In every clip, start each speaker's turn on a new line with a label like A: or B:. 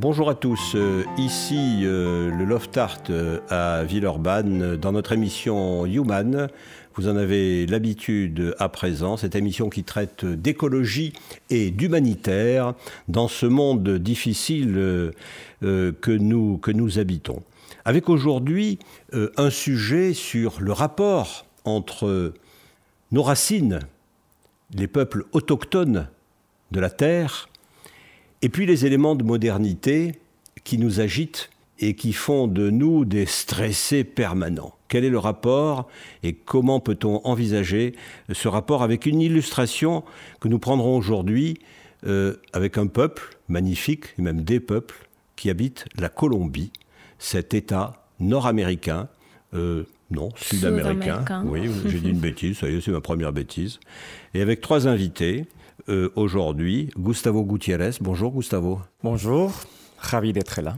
A: Bonjour à tous, euh, ici euh, le Loft Art euh, à Villeurbanne dans notre émission Human. Vous en avez l'habitude à présent, cette émission qui traite d'écologie et d'humanitaire dans ce monde difficile que, nous, que nous habitons. Avec aujourd'hui un sujet sur le rapport entre nos racines, les peuples autochtones de la Terre, et puis les éléments de modernité qui nous agitent et qui font de nous des stressés permanents. Quel est le rapport et comment peut-on envisager ce rapport avec une illustration que nous prendrons aujourd'hui euh, avec un peuple magnifique, et même des peuples, qui habitent la Colombie, cet État nord-américain, euh, non, sud-américain. oui, j'ai dit une bêtise, ça y est, c'est ma première bêtise. Et avec trois invités, euh, aujourd'hui Gustavo Gutiérrez. Bonjour Gustavo.
B: Bonjour, ravi d'être là.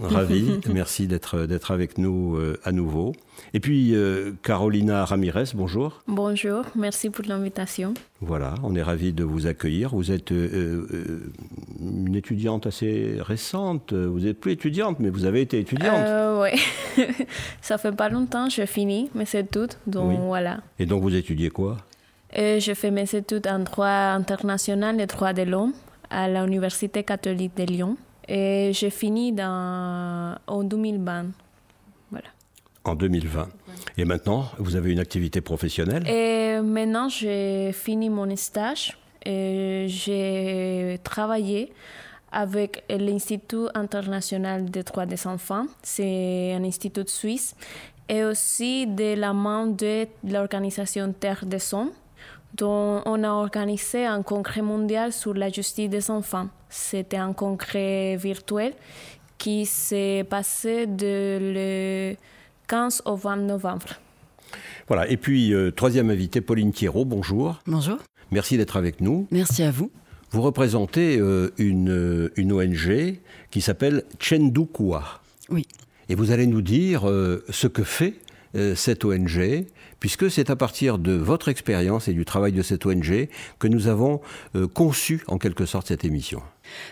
A: Ravi, merci d'être avec nous euh, à nouveau. Et puis euh, Carolina Ramirez, bonjour.
C: Bonjour, merci pour l'invitation.
A: Voilà, on est ravi de vous accueillir. Vous êtes une étudiante assez récente. Vous n'êtes plus étudiante, mais vous avez été étudiante.
C: oui, ça fait pas longtemps, je finis, mais c'est tout. Donc voilà.
A: Et donc vous étudiez quoi?
C: Je fais mes études en droit international et droit de l'homme à l'Université catholique de Lyon. Et j'ai fini dans, en 2020. Voilà.
A: En 2020. Et maintenant, vous avez une activité professionnelle?
C: Et maintenant, j'ai fini mon stage. Et j'ai travaillé avec l'Institut international des droits des enfants. C'est un institut suisse. Et aussi de la main de l'organisation Terre des Hommes dont on a organisé un congrès mondial sur la justice des enfants. C'était un congrès virtuel qui s'est passé de le 15 au 20 novembre.
A: Voilà, et puis euh, troisième invité, Pauline Thierot, bonjour.
D: Bonjour.
A: Merci d'être avec nous.
D: Merci à vous.
A: Vous représentez euh, une, euh, une, ONG qui s'appelle Chendukwa.
D: Oui.
A: Et vous allez nous dire ce que fait cette ONG, puisque c'est à partir de votre expérience et du travail de cette ONG que nous avons euh, conçu en quelque sorte cette émission.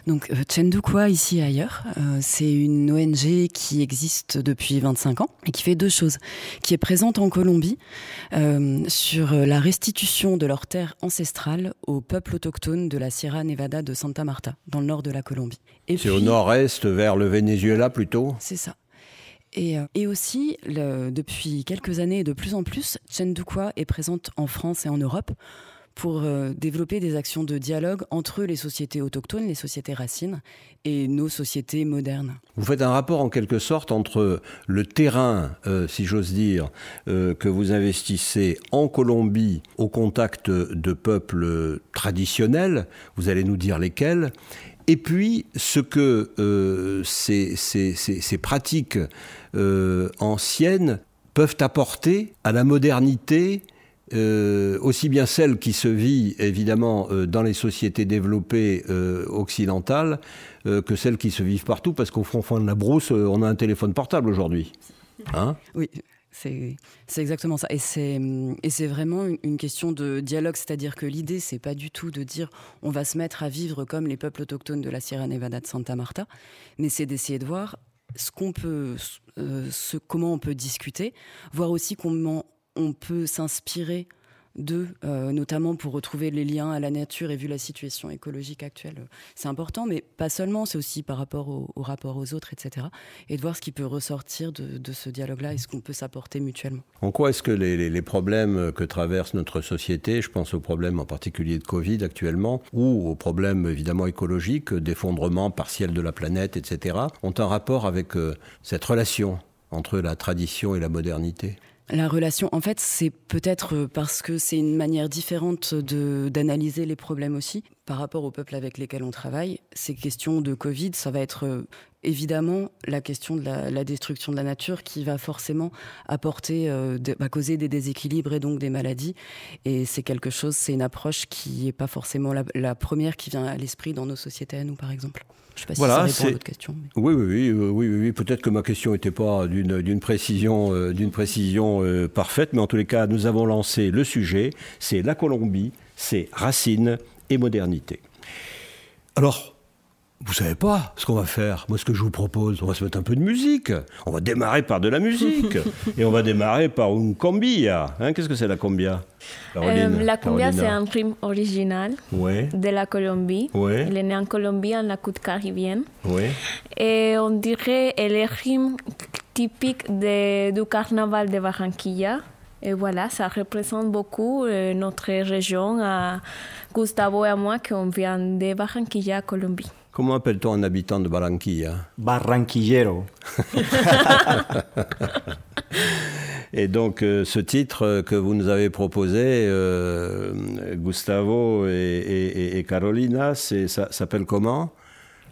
D: Donc euh, Chendukwa, ici et ailleurs, euh, c'est une ONG qui existe depuis 25 ans et qui fait deux choses. Qui est présente en Colombie sur la restitution de leurs terres ancestrales aux peuples autochtones de la Sierra Nevada de Santa Marta, dans le nord de la Colombie.
A: C'est au nord-est, vers le Venezuela plutôt?
D: C'est ça. Euh, et, aussi, depuis quelques années et de plus en plus, Chendukwa est présente en France et en Europe pour euh, développer des actions de dialogue entre les sociétés autochtones, les sociétés racines et nos sociétés modernes.
A: Vous faites un rapport en quelque sorte entre le terrain, euh, si j'ose dire, que vous investissez en Colombie au contact de peuples traditionnels, vous allez nous dire lesquels, et puis ce que euh, ces, pratiques euh, anciennes peuvent apporter à la modernité, euh, aussi bien celle qui se vit évidemment dans les sociétés développées occidentales que celles qui se vivent partout, parce qu'au fond, de la brousse, on a un téléphone portable aujourd'hui.
D: Hein? Oui, c'est exactement ça. Et c'est vraiment une, question de dialogue, c'est-à-dire que l'idée, c'est pas du tout de dire on va se mettre à vivre comme les peuples autochtones de la Sierra Nevada de Santa Marta, mais c'est d'essayer de voir ce peut, euh, comment on peut discuter, voir aussi comment on peut s'inspirer d'eux, euh, notamment pour retrouver les liens à la nature et vu la situation écologique actuelle, c'est important, mais pas seulement, c'est aussi par rapport au, rapport aux autres, etc. Et de voir ce qui peut ressortir de, ce dialogue-là et ce qu'on peut s'apporter mutuellement.
A: En quoi est-ce que les, problèmes que traverse notre société, je pense aux problèmes en particulier de Covid actuellement, ou aux problèmes évidemment écologiques, d'effondrement partiel de la planète, etc., ont un rapport avec euh, cette relation entre la tradition et la modernité?
D: La relation, en fait, c'est peut-être parce que c'est une manière différente d'analyser les problèmes aussi. Par rapport aux peuples avec lesquels on travaille, ces questions de Covid, ça va être euh, évidemment la question de la, destruction de la nature qui va forcément apporter, euh, va causer des déséquilibres et donc des maladies. Et c'est quelque chose, c'est une approche qui n'est pas forcément la, première qui vient à l'esprit dans nos sociétés à nous, par exemple. Je ne sais pas si ça répond à votre question.
A: Oui, oui, oui, oui, oui, Peut-être que ma question n'était pas d'une précision, euh, d'une précision parfaite, mais en tous les cas, nous avons lancé le sujet. C'est la Colombie, c'est Racine et modernité. Alors, vous savez pas ce qu'on va faire. Moi, ce que je vous propose, on va se mettre un peu de musique. On va démarrer par de la musique. et on va démarrer par une combia. Hein, Qu'est-ce que c'est la combia
C: euh, La combia, c'est un rime original de la Colombie. Ouais. Elle est née en Colombie, en la côte caribéenne. Ouais. Et on dirait elle est rime typique de, du carnaval de Barranquilla. Et voilà, ça représente beaucoup euh, notre région, à Gustavo et à moi, qui on vient de Barranquilla, Colombie.
A: Comment appelle-t-on un habitant de Barranquilla?
B: Barranquillero.
A: et donc, euh, ce titre que vous nous avez proposé, euh, Gustavo et, Carolina, ça s'appelle comment?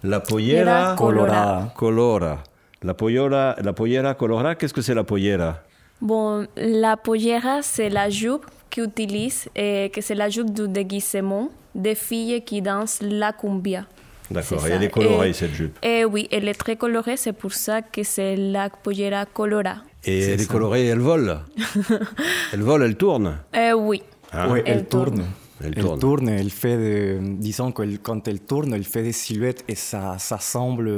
A: La pollera
C: colora.
A: colora. La pollera, la pollera colora, qu'est-ce que c'est la pollera?
C: Bon, la pollera, c'est la jupe qu'utilise, et que c'est la jupe du déguisement des filles qui dansent la cumbia.
A: D'accord, elle est colorée cette jupe.
C: Et oui, elle est très colorée, c'est pour ça que c'est la pollera colora.
A: Et elle est colorée, elle vole Elle vole, elle tourne
C: euh, Oui.
B: Hein? Oui, elle, tourne. Elle, tourne. elle fait, de, disons que quand elle tourne, elle fait des silhouettes et ça, ça semble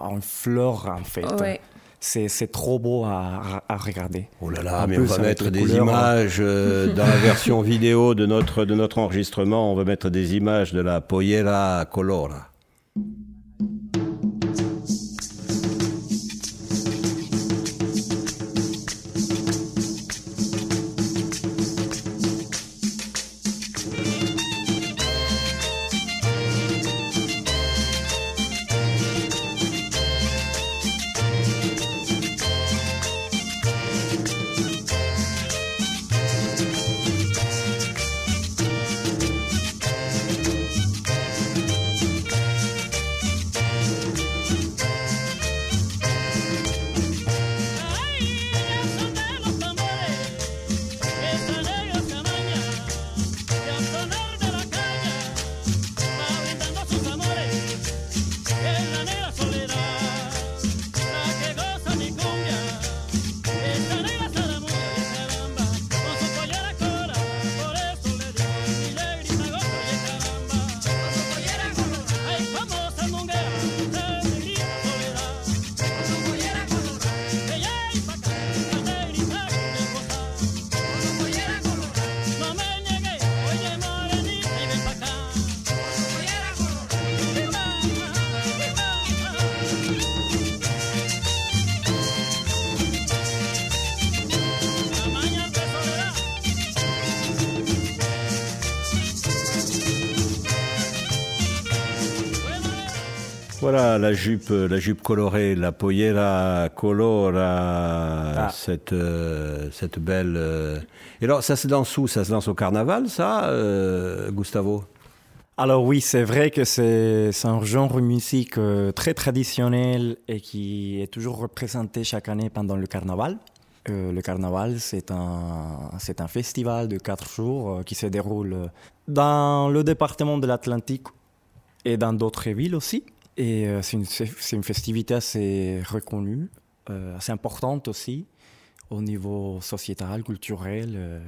B: en fleur en fait. Oui c'est trop beau à, regarder.
A: Oh là là, mais on va mettre des images euh, dans la version vidéo de notre, de notre enregistrement, on va mettre des images de la Pollera Colora. Voilà la jupe, la jupe colorée, la pollera colora, ah. cette, euh, cette belle. Euh, et alors, ça se danse où? Ça se danse au carnaval, ça, euh, Gustavo?
B: Alors oui, c'est vrai que c'est un genre de musique très traditionnel et qui est toujours représenté chaque année pendant le carnaval. le carnaval, c'est un, un festival de quatre jours qui se déroule dans le département de l'Atlantique et dans d'autres villes aussi. Et euh, c'est une, festivité assez reconnue, euh, assez importante aussi au niveau sociétal, culturel. Euh,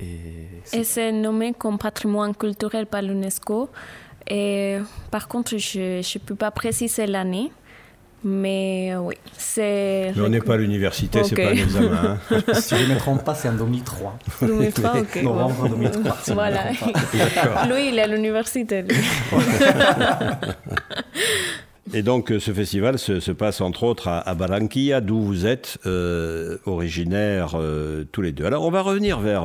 C: et c'est nommé comme patrimoine culturel par l'UNESCO. Et par contre, je ne peux pas préciser l'année. Mais oui, c'est.
A: Mais on n'est pas à l'université, c'est pas un examen.
B: Hein. si je ne me trompe pas, c'est en 2003.
C: 2003, ok.
B: Novembre 2003.
C: voilà. Lui, il est à l'université.
A: Et donc euh, ce festival se, passe entre autres à, Barranquilla, d'où vous êtes euh, originaires euh, tous les deux. Alors on va revenir vers,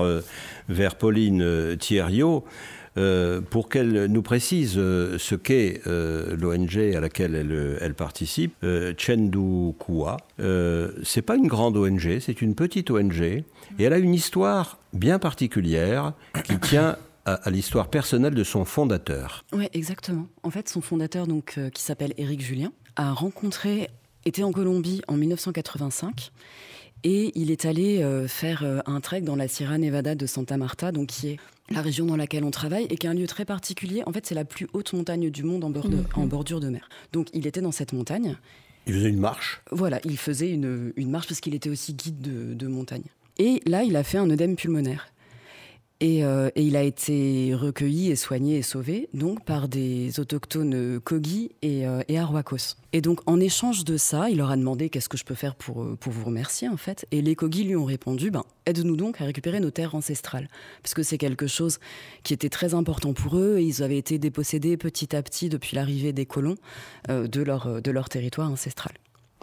A: vers Pauline Thierriot. Euh, pour qu'elle nous précise euh, ce qu'est euh, l'ONG à laquelle elle, participe, Chendu Kua. c'est pas une grande ONG, c'est une petite ONG, et elle a une histoire bien particulière qui tient à, l'histoire personnelle de son fondateur.
D: Oui, exactement. En fait, son fondateur, donc, qui s'appelle Éric Julien, a rencontré, était en Colombie en 1985 et il est allé faire un trek dans la Sierra Nevada de Santa Marta, donc qui est la région dans laquelle on travaille et qui est un lieu très particulier. En fait, c'est la plus haute montagne du monde en, en, bordure de mer. Donc, il était dans cette montagne.
A: Il faisait une marche
D: Voilà, il faisait une, une marche parce qu'il était aussi guide de, de montagne. Et là, il a fait un œdème pulmonaire. Euh, et, il a été recueilli et soigné et sauvé donc par des autochtones Kogi et, euh, et. Et donc en échange de ça, il leur a demandé qu'est-ce que je peux faire pour, euh, pour vous remercier en fait. Et les Kogi lui ont répondu ben, aide-nous donc à récupérer nos terres ancestrales. Parce que c'est quelque chose qui était très important pour eux et ils avaient été dépossédés petit à petit depuis l'arrivée des colons de, leur, de leur territoire ancestral.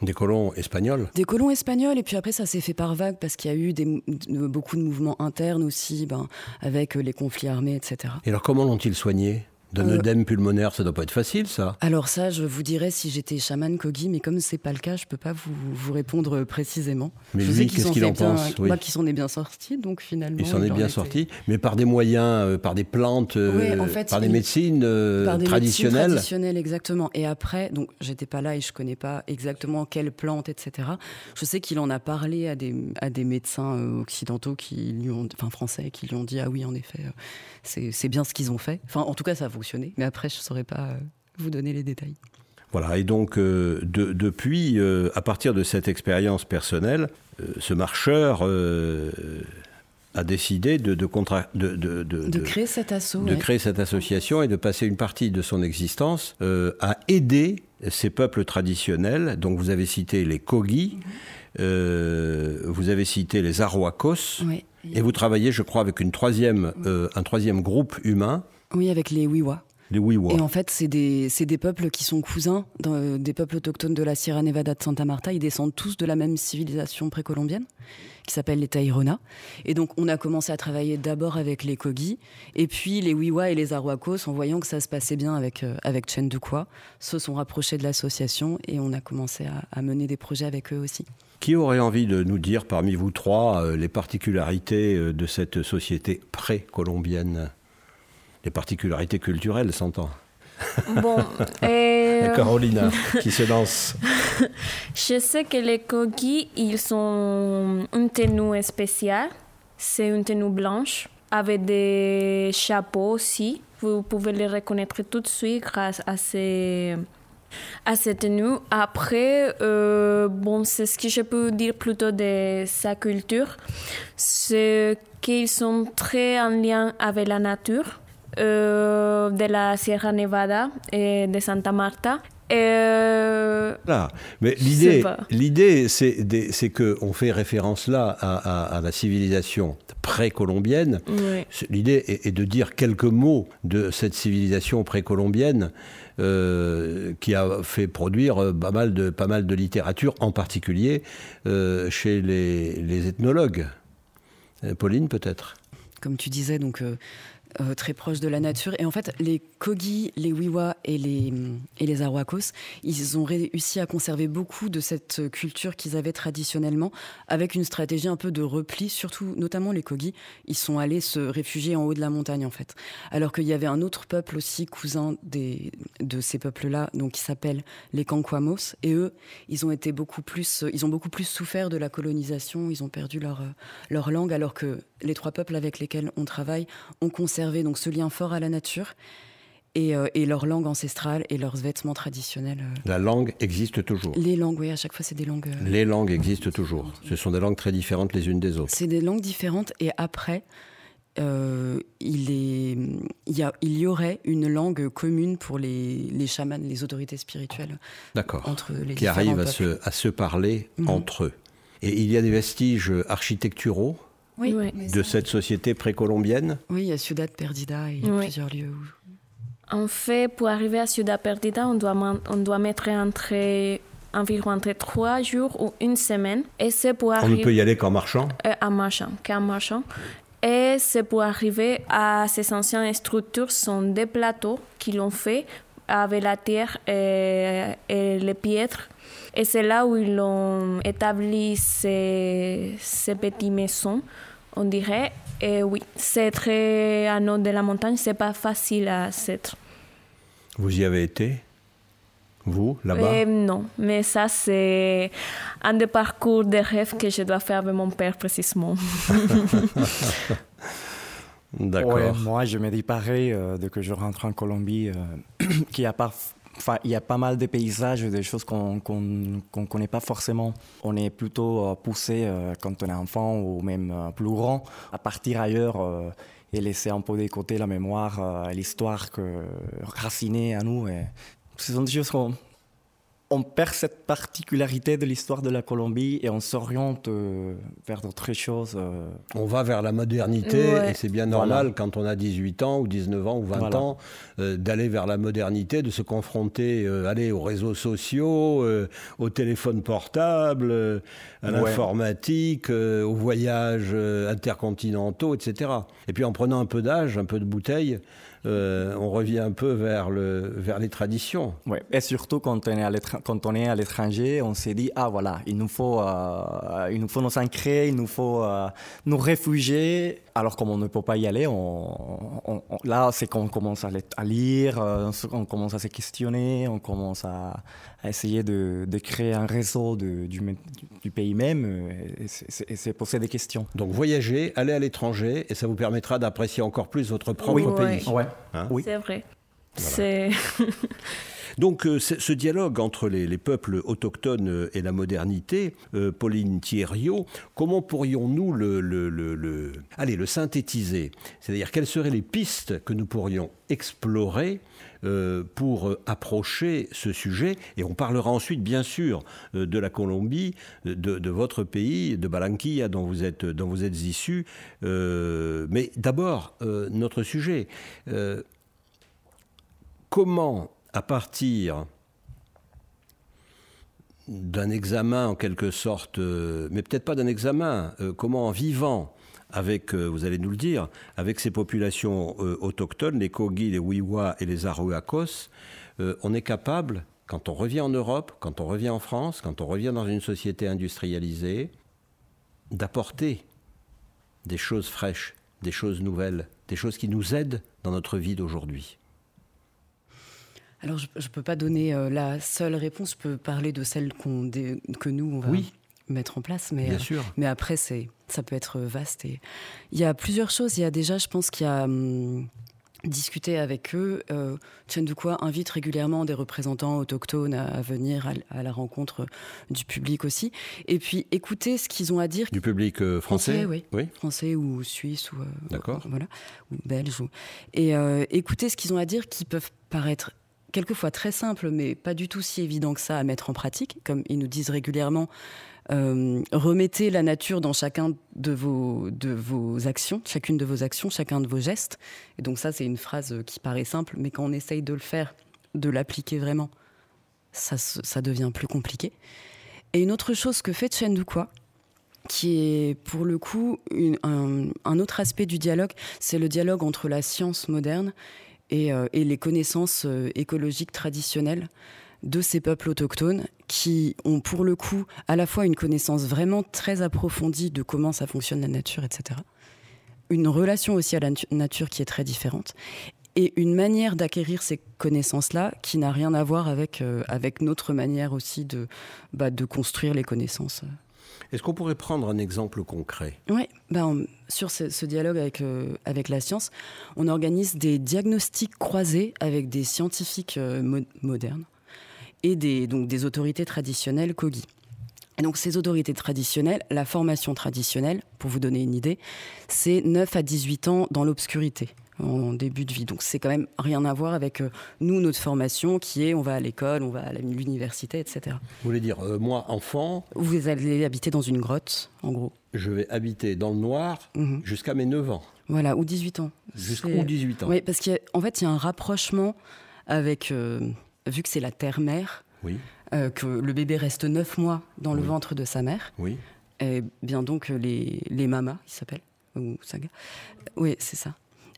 A: Des colons espagnols
D: Des colons espagnols, et puis après ça s'est fait par vagues parce qu'il y a eu des, beaucoup de mouvements internes aussi, ben, avec les conflits armés, etc.
A: Et alors comment l'ont-ils soigné d'un euh, œdème pulmonaire, ça doit pas être facile, ça.
D: Alors ça, je vous dirais si j'étais chaman Kogi, mais comme c'est pas le cas, je peux pas vous, vous répondre précisément.
A: Mais lui, qu'est-ce qu'il en pense?
D: Moi, qui s'en est bien sorti, donc finalement.
A: Il s'en est bien sorti, mais par des moyens, euh, par des plantes, euh, par des médecines par des traditionnelles. Médecines
D: traditionnelles, exactement. Et après, donc j'étais pas là et je connais pas exactement quelles plantes, etc. Je sais qu'il en a parlé à des, à des médecins occidentaux qui lui ont, enfin français, qui lui ont dit ah oui, en effet, c'est bien ce qu'ils ont fait. Enfin, en tout cas, ça mais après, je ne saurais pas euh, vous donner les détails.
A: Voilà, et donc euh, depuis, euh, à partir de cette expérience personnelle, ce marcheur a décidé de, de,
D: de, créer cette
A: de créer cette association et de passer une partie de son existence à aider ces peuples traditionnels. Donc vous avez cité les Kogi, vous avez cité les Arhuacos, et vous travaillez, je crois, avec une troisième, un troisième groupe humain
D: oui, avec les Wiwa.
A: Les Wiwa.
D: Et en fait, c'est des, des, peuples qui sont cousins euh, des peuples autochtones de la Sierra Nevada de Santa Marta. Ils descendent tous de la même civilisation précolombienne, qui s'appelle les Tairona. Et donc, on a commencé à travailler d'abord avec les Kogi, et puis les Wiwa et les Arhuacos, en voyant que ça se passait bien avec, euh, avec se sont rapprochés de l'association, et on a commencé à, mener des projets avec eux aussi.
A: Qui aurait envie de nous dire parmi vous trois euh, les particularités de cette société précolombienne? Les particularités culturelles, s'entend.
C: Bon, et...
A: Carolina qui se lance.
C: Je sais que les Kogi, ils ont une tenue spéciale. C'est une tenue blanche avec des chapeaux aussi. Vous pouvez les reconnaître tout de suite grâce à ces à cette tenue. Après, euh, bon, c'est ce que je peux dire plutôt de sa culture, c'est qu'ils sont très en lien avec la nature. Euh, de la Sierra Nevada et de Santa Marta.
A: Euh, mais l'idée, l'idée, c'est, c'est que on fait référence là à, la civilisation précolombienne. L'idée est, de dire quelques mots de cette civilisation précolombienne euh, qui a fait produire pas mal de, pas mal de littérature, en particulier chez les, les ethnologues. Pauline, peut-être?
D: Comme tu disais, donc euh, très proches de la nature. Et en fait, les Kogi, les Wiwa et les, et les ils ont réussi à conserver beaucoup de cette culture qu'ils avaient traditionnellement, avec une stratégie un peu de repli, surtout notamment les Kogi. Ils sont allés se réfugier en haut de la montagne, en fait. Alors qu'il y avait un autre peuple aussi, cousin des, de ces peuples-là, donc qui s'appelle les Kankwamos. Et eux, ils ont été beaucoup plus, ils ont beaucoup plus souffert de la colonisation, ils ont perdu leur, leur langue, alors que les trois peuples avec lesquels on travaille ont conservé donc ce lien fort à la nature et, euh, et leur langue ancestrale et leurs vêtements traditionnels. Euh.
A: La langue existe toujours.
D: Les langues, oui, à chaque fois c'est des langues. Euh,
A: les langues existent toujours. Ce sont des langues très différentes les unes des autres.
D: C'est des langues différentes et après. il, est, il, y a, il y aurait une langue commune pour les, les chamans, les autorités spirituelles.
A: D'accord. Entre les qui arrivent à se, à se parler mhm. entre eux. Et il y a des vestiges architecturaux
D: oui,
A: de cette société précolombienne
D: Oui, il y a Ciudad Perdida, il y a plusieurs lieux.
C: En fait, pour arriver à Ciudad Perdida, on doit, on doit mettre entre, environ entre trois jours ou une semaine. Et c'est pour
A: On ne peut y aller qu'en marchant
C: euh, En marchant, qu'en marchant. Et c'est pour arriver à ces anciennes structures, sont des plateaux qui l'ont fait avec la terre et, et les pierres. Et c'est là où ils ont établi ces, ces petites maisons, on dirait. Et oui, c'est très à nord de la montagne, c'est pas facile à être.
A: Vous y avez été? Vous, là-bas?
C: Euh, Non, mais ça, c'est un des parcours de rêve que je dois faire avec mon père, précisément.
A: D'accord.
B: Ouais, moi, je me dis pareil euh, dès que je rentre en Colombie, euh, qu'il y a pas, il y a pas mal de paysages, des choses qu'on qu'on qu'on connaît pas forcément. On est plutôt euh, poussé euh, quand on est enfant ou même euh, plus grand à partir ailleurs et laisser un peu de côté la mémoire, euh, l'histoire racinée à nous. Et ce sont des choses qu'on on perd cette particularité de l'histoire de la Colombie et on s'oriente euh, vers d'autres choses. euh,
A: On va vers la modernité
C: Ouais.
A: et c'est bien normal
B: Voilà.
A: quand on a 18 ans ou 19 ans ou 20
B: Voilà.
A: ans euh, d'aller vers la modernité, de se confronter euh, allez, aux réseaux sociaux, euh, au téléphone portable, euh, à
B: Ouais.
A: l'informatique, euh, aux voyages euh, intercontinentaux, etc. Et puis en prenant un peu d'âge, un peu de bouteille, euh, on revient un peu vers, le, vers les traditions.
B: Et surtout quand on est à l'étranger, on s'est dit ah voilà, il nous faut euh, il nous faut nous ancrer, il nous faut euh, nous réfugier. Alors comme on ne peut pas y aller, on, là c'est qu'on commence à, lire, on commence à se questionner, on commence à, à essayer de, de créer un réseau de- du, pays même euh, et c'est poser des questions.
A: Donc voyager, aller à l'étranger, et ça vous permettra d'apprécier encore plus votre propre
C: Oui.
A: pays.
B: Ouais.
A: Hein
B: oui.
C: C'est vrai. C'est
A: Donc euh, ce dialogue entre les, les peuples autochtones euh, et la modernité, euh, Pauline Thierriot, comment pourrions-nous le, le- le- le- allez, le synthétiser? C'est-à-dire quelles seraient les pistes que nous pourrions explorer euh, pour euh, approcher ce sujet Et on parlera ensuite, bien sûr, euh, de la Colombie, de, votre pays, de Barranquilla, dont vous êtes, dont vous êtes issu. Euh, mais d'abord, euh, notre sujet. Euh, comment, à partir d'un examen en quelque sorte, euh, mais peut-être pas d'un examen, euh, comment en vivant avec, euh, vous allez nous le dire, avec ces populations euh, autochtones, les Kogi, les Wiwa et les Aruacos, euh, on est capable, quand on revient en Europe, quand on revient en France, quand on revient dans une société industrialisée, d'apporter des choses fraîches, des choses nouvelles, des choses qui nous aident dans notre vie d'aujourd'hui.
D: Alors, je ne peux pas donner euh, la seule réponse. Je peux parler de celle dé- que nous, on va
A: Oui.
D: Mettre en place. Mais,
A: Bien
D: euh,
A: sûr.
D: mais après, c'est, ça peut être vaste. Et il y a plusieurs choses. Il y a déjà, je pense qu'il y a hum, discuté avec eux. Euh, Tchendukwa invite régulièrement des représentants autochtones à, à venir à, à la rencontre du public aussi. Et puis, écouter ce qu'ils ont à dire
A: Du public euh, français,
D: Français, oui.
A: oui.
D: français ou suisse ou euh,
A: D'accord.
D: voilà ou belge ou- et euh, écouter ce qu'ils ont à dire qui peuvent paraître quelquefois très simples mais pas du tout si évident que ça à mettre en pratique comme ils nous disent régulièrement euh, remettez la nature dans chacun de vos, de vos actions, chacune de vos actions, chacun de vos gestes. Et donc ça, c'est une phrase qui paraît simple, mais quand on essaye de le faire, de l'appliquer vraiment, ça, ça devient plus compliqué. Et une autre chose que fait Chen Dukwa, qui est pour le coup un, autre aspect du dialogue, c'est le dialogue entre la science moderne et, euh, et les connaissances euh, écologiques traditionnelles de ces peuples autochtones qui ont pour le coup à la fois une connaissance vraiment très approfondie de comment ça fonctionne la nature, etc. Une relation aussi à la natu- nature qui est très différente et une manière d'acquérir ces connaissances-là qui n'a rien à voir avec, euh, avec notre manière aussi de, bah, de construire les connaissances.
A: Est-ce qu'on pourrait prendre un exemple concret?
D: Oui, ben, sur ce, ce dialogue avec, euh, avec la science, on organise des diagnostics croisés avec des scientifiques euh, mo- modernes et des, donc des autorités traditionnelles Kogi. Et donc ces autorités traditionnelles, la formation traditionnelle, pour vous donner une idée, c'est 9 à 18 ans dans l'obscurité en début de vie. Donc c'est quand même rien à voir avec euh, nous, notre formation qui est on va à l'école, on va à l'université, etc.
A: Vous voulez dire, euh, moi, enfant,
D: Vous allez habiter dans une grotte, en gros.
A: je vais habiter dans le noir
D: Mhm.
A: jusqu'à mes 9 ans,
D: Voilà, ou 18 ans.
A: jusqu'aux
D: C'est-
A: 18 ans?
D: Oui, parce qu'en fait, il y a un rapprochement avec, euh, vu que c'est la terre-mère,
A: Oui,
D: euh, que le bébé reste neuf mois dans le
A: Oui.
D: ventre de sa mère,
A: oui.
D: et bien donc euh, les, les mamas, ils s'appellent, ou saga. Oui, c'est ça.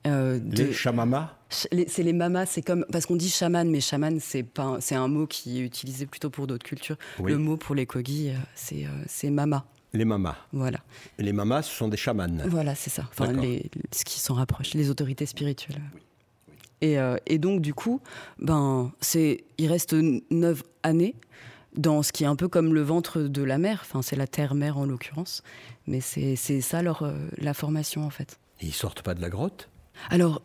D: Euh,
A: Les chamamas
D: C'est les mamas, c'est comme parce qu'on dit chaman, mais chaman c'est un- mot qui est utilisé plutôt pour d'autres cultures.
A: Oui.
D: Le mot pour les Kogi, euh, c'est mama.
A: Les mamas.
D: Voilà.
A: Et les mamas, ce sont des chamanes.
D: Voilà, c'est ça. Enfin,
A: D'accord.
D: les, ce qui s'en rapproche, les autorités spirituelles. Et, euh, et donc, du coup, ben, c'est, il reste neuf années dans ce qui est un peu comme le ventre de la mer. Enfin, c'est la terre-mère en l'occurrence. Mais c'est, c'est ça leur, euh, la formation, en fait.
A: Et ils sortent pas de la grotte?
D: Alors,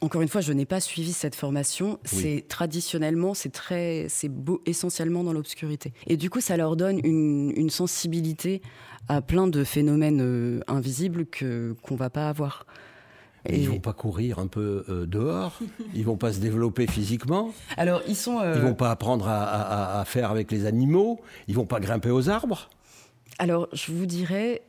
D: encore une fois, je n'ai pas suivi cette formation. C'est traditionnellement, c'est très, c'est beau, essentiellement dans l'obscurité. Et du coup, ça leur donne une, une sensibilité à plein de phénomènes euh, invisibles que qu'on va pas avoir.
A: Et ils vont pas courir un peu euh, dehors Ils vont pas se développer physiquement
D: Alors, ils sont. euh,
A: Ils vont pas apprendre à, à- à faire avec les animaux Ils vont pas grimper aux arbres
D: Alors, je vous dirais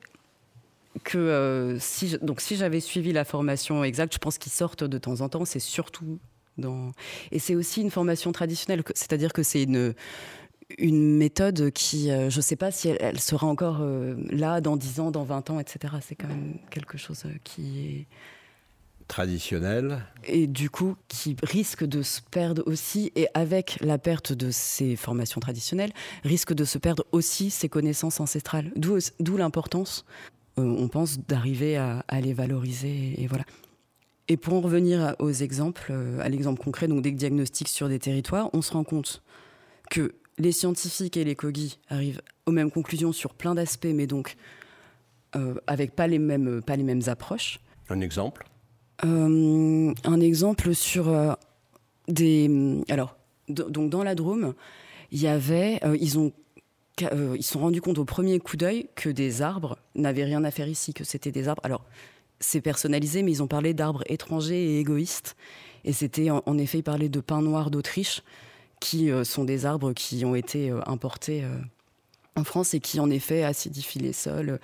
D: que euh, si, je- donc, si j'avais suivi la formation exacte, je pense qu'ils sortent de temps en temps. C'est surtout dans. Et c'est aussi une formation traditionnelle, c'est-à-dire que c'est une, une méthode qui, euh, je ne sais pas si elle, elle sera encore euh, là dans 10 ans, dans 20 ans, etc. C'est quand même quelque chose euh, qui est
A: Traditionnels
D: et du coup qui risque de se perdre aussi, et avec la perte de ces formations traditionnelles, risque de se perdre aussi ces connaissances ancestrales. D'où l'importance, euh, on pense, d'arriver à, à les valoriser. Et voilà. Et pour en revenir à- aux exemples, euh, à l'exemple concret donc des diagnostics sur des territoires, on se rend compte que les scientifiques et les cogis arrivent aux mêmes conclusions sur plein d'aspects, mais donc euh, avec pas les mêmes, pas les mêmes approches.
A: Un exemple?
D: Un exemple sur euh, des. Alors, d- donc dans la Drôme, il y avait. euh, ils ont. euh, ils se sont rendus compte au premier coup d'œil que des arbres n'avaient rien à faire ici, que c'était des arbres. Alors, c'est personnalisé, mais ils ont parlé d'arbres étrangers et égoïstes. Et c'était, en, effet, ils parlaient de pins noirs d'Autriche, qui euh, sont des arbres qui ont été euh, importés euh, en France et qui, en effet, acidifient les sols,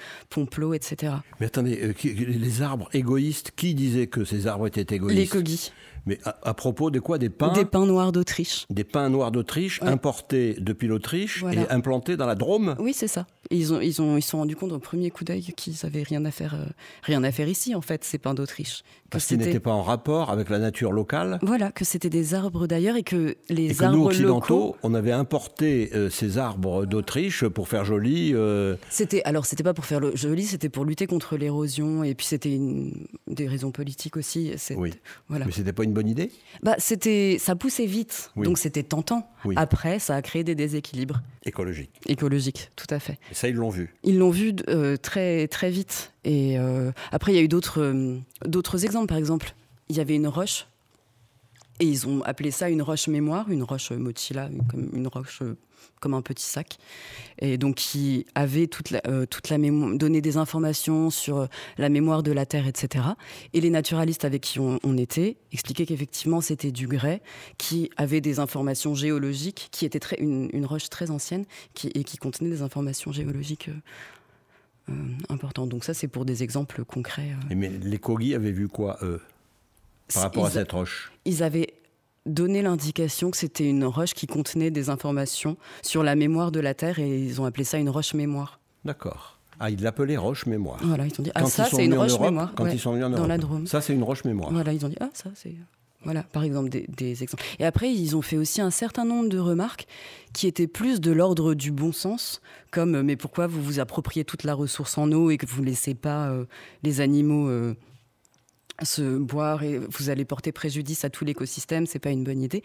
D: l'eau, etc.
A: Mais attendez, euh, qui- les arbres égoïstes, qui disait que ces arbres étaient égoïstes?
D: Les cogis.
A: Mais à, à propos de quoi? Des pins?
D: Des pins noirs d'Autriche.
A: Des pins noirs d'Autriche
D: Ouais.
A: importés depuis l'Autriche
D: Voilà.
A: et implantés dans la Drôme?
D: Oui, c'est ça. Ils ont, ils ont, ils se sont rendus compte au premier coup d'œil qu'ils avaient rien à faire, euh, rien à faire ici en fait, ces pins d'Autriche.
A: Parce qu'ils n'étaient pas en rapport avec la nature locale?
D: Voilà, que c'était des arbres d'ailleurs et que les
A: et que
D: arbres
A: nous, occidentaux,
D: locaux,
A: on avait importé euh, ces arbres d'Autriche pour faire joli. euh,
D: c'était alors c'était pas pour faire le joli, c'était pour lutter contre l'érosion et puis c'était une- des raisons politiques aussi.
A: Oui.
D: Voilà.
A: Mais c'était pas une bonne idée?
D: Bah c'était, ça poussait vite,
A: Oui.
D: donc c'était tentant.
A: Oui.
D: Après, ça a créé des déséquilibres
A: Écologique.
D: écologiques, tout à fait.
A: Et ça, ils l'ont vu.
D: Ils l'ont vu euh, très, très vite. Et euh, après, il y a eu d'autres euh, d'autres exemples. Par exemple, il y avait une roche. Et ils ont appelé ça une roche mémoire, une roche mochila, une- roche euh, comme un petit sac. Et donc, qui avait toute euh, toute la mémoire, donné des informations sur euh, la mémoire de la Terre, etc. Et les naturalistes avec qui on, était expliquaient qu'effectivement, c'était du grès, qui avait des informations géologiques, qui était très, une, une roche très ancienne, et qui contenait des informations géologiques. euh, euh, important. Donc ça, c'est pour des exemples concrets. euh.
A: Et mais les Kogi avaient vu quoi, eux? Par rapport à cette roche
D: ils avaient donné l'indication que c'était une roche qui contenait des informations sur la mémoire de la Terre et ils ont appelé ça une roche mémoire.
A: D'accord. Ah, ils l'appelaient roche mémoire.
D: Voilà, ils ont dit ah
A: Quand
D: ça c'est une roche
A: Europe,
D: mémoire.
A: Quand
D: Ouais,
A: ils sont venus en
D: dans
A: Europe.
D: la Drôme.
A: Ça, c'est une roche mémoire.
D: Voilà, ils ont dit ah ça c'est voilà par exemple des, des exemples. Et après ils ont fait aussi un certain nombre de remarques qui étaient plus de l'ordre du bon sens, comme euh, mais pourquoi vous vous appropriez toute la ressource en eau et que vous ne laissez pas euh, les animaux euh, se boire et vous allez porter préjudice à tout l'écosystème, c'est pas une bonne idée.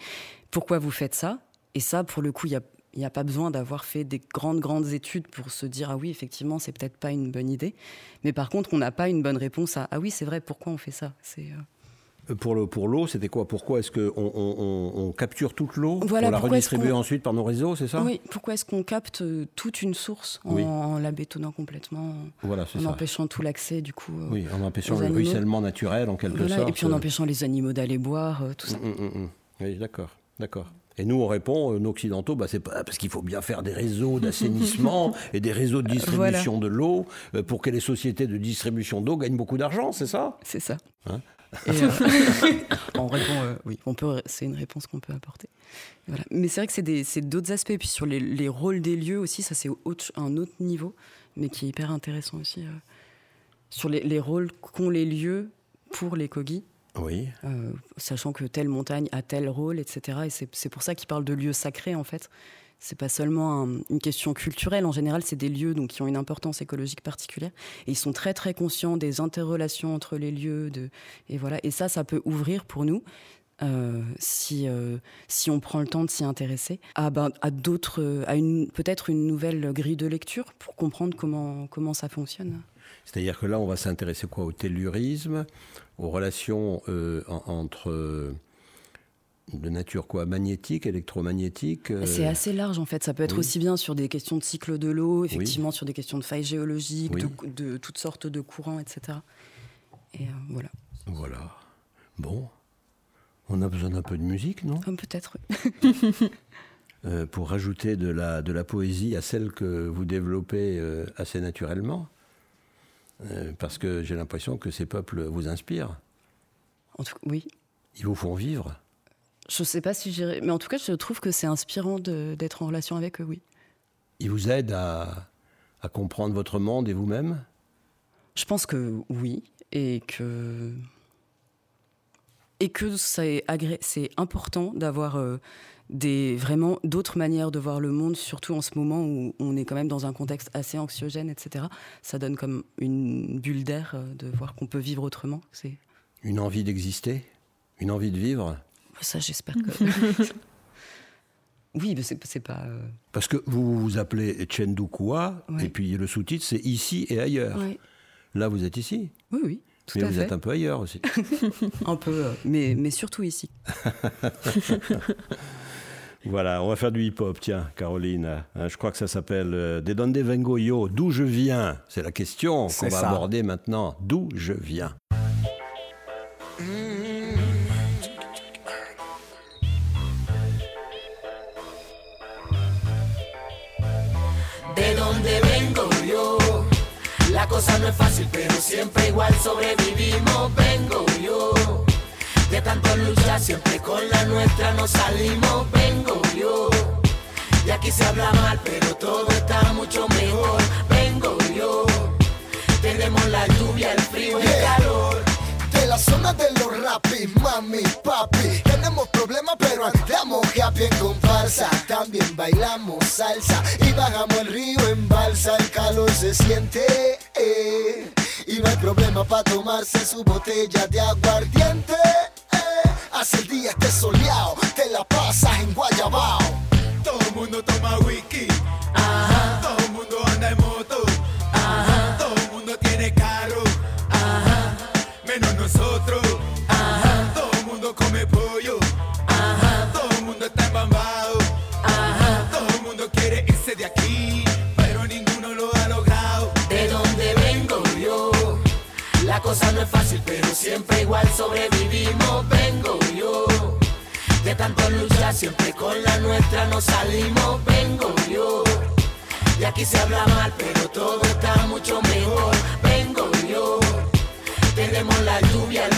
D: Pourquoi vous faites ça? Et ça, pour le coup, il a n'y a pas besoin d'avoir fait des grandes, grandes études pour se dire ah oui, effectivement, c'est peut-être pas une bonne idée. Mais par contre, on n'a pas une bonne réponse à ah oui, c'est vrai, pourquoi on fait ça? C'est Euh,
A: Pour l'eau, pour l'eau, c'était quoi? Pourquoi est-ce qu'on on, on- on capture toute l'eau
D: Voilà,
A: pour la redistribuer ensuite par nos réseaux, c'est ça?
D: Oui, pourquoi est-ce qu'on capte euh, toute une source en,
A: Oui.
D: en la bétonnant complètement,
A: Voilà,
D: en
A: ça.
D: empêchant tout l'accès du coup euh,
A: Oui, en empêchant le
D: animaux.
A: ruissellement naturel en quelque
D: voilà,
A: sorte.
D: Et puis en empêchant les animaux d'aller boire, euh, tout ça.
A: Hum, hum, hum. Oui, d'accord, d'accord. Et nous, on répond, euh, nous occidentaux, bah, c'est pas parce qu'il faut bien faire des réseaux d'assainissement et des réseaux de distribution de l'eau euh, pour que les sociétés de distribution d'eau gagnent beaucoup d'argent, c'est ça?
D: C'est ça.
A: Hein?
D: Et, euh, on répond, euh, oui, on peut, c'est une réponse qu'on peut apporter. Voilà. Mais c'est vrai que c'est, des, c'est d'autres aspects. Et puis sur les, les rôles des lieux aussi, ça c'est autre- un autre niveau, mais qui est hyper intéressant aussi. euh, sur les, les rôles qu'ont les lieux pour les cogis,
A: Oui.
D: euh, sachant que telle montagne a tel rôle, etc. Et c'est, c'est pour ça qu'ils parlent de lieux sacrés en fait. C'est pas seulement une question culturelle. En général, c'est des lieux donc, qui ont une importance écologique particulière. Et ils sont très, très conscients des interrelations entre les lieux. Et voilà. Et ça, ça peut ouvrir pour nous. Euh, si, euh, si on prend le temps de s'y intéresser, à, ben, à une, peut-être une nouvelle grille de lecture pour comprendre comment, comment ça fonctionne.
A: C'est-à-dire que là, on va s'intéresser quoi? Au tellurisme, aux relations euh, entre de nature quoi magnétique, électromagnétique
D: euh C'est assez large en fait. Ça peut être aussi bien sur des questions de cycle de l'eau, effectivement sur des questions de failles géologiques, de, toutes sortes de courants, etc. Et euh, voilà.
A: Voilà. Bon, on a besoin d'un peu de musique, non?
D: Peut-être.
A: euh, pour rajouter de la, de la poésie à celle que vous développez euh, assez naturellement, parce que j'ai l'impression que ces peuples vous inspirent.
D: En tout, oui.
A: Ils vous font vivre.
D: Je ne sais pas si j'irai. Mais en tout cas, je trouve que c'est inspirant d'être en relation avec eux, oui.
A: Ils vous aident à, comprendre votre monde et vous-même?
D: Je pense que oui. Et que. Et que c'est important d'avoir euh, des vraiment d'autres manières de voir le monde, surtout en ce moment où on est quand même dans un contexte assez anxiogène, etc. Ça donne comme une bulle d'air euh, de voir qu'on peut vivre autrement. C'est
A: une envie d'exister, une envie de vivre?
D: Ça, j'espère que. oui, mais c'est pas. Euh,
A: Parce que vous vous appelez Chendukua, et puis le sous-titre, c'est Ici et ailleurs. Là, vous êtes ici
D: Oui, oui.
A: Tout mais vous êtes un peu ailleurs aussi.
D: un peu, euh, mais, mais surtout ici.
A: Voilà, on va faire du hip-hop, tiens, Caroline. Hein, je crois que ça s'appelle euh, De donde vengo yo D'où je viens? C'est la question qu'on va aborder maintenant. D'où je viens?
E: Cosa no es fácil, pero siempre igual sobrevivimos. Vengo yo. De tanto luchar, siempre con la nuestra nos salimos. Vengo yo. Y aquí se habla mal, pero todo está mucho mejor. Vengo yo. Tenemos la lluvia, el frío, y el calor
F: la zona de los rapis, mami, papi. Tenemos problemas, pero andamos happy en comparsa. También bailamos salsa y bajamos el río en balsa. El calor se siente. Y no hay problema para tomarse su botella de aguardiente. Eh, hace el día esté soleado, te la pasas en Guayabao.
G: Todo el mundo toma whisky. Ajá.
E: Siempre igual sobrevivimos. Vengo yo. De tanto luchar, siempre con la nuestra nos salimos. Vengo yo. Y aquí se habla mal, pero todo está mucho mejor. Vengo yo tenemos la lluvia, el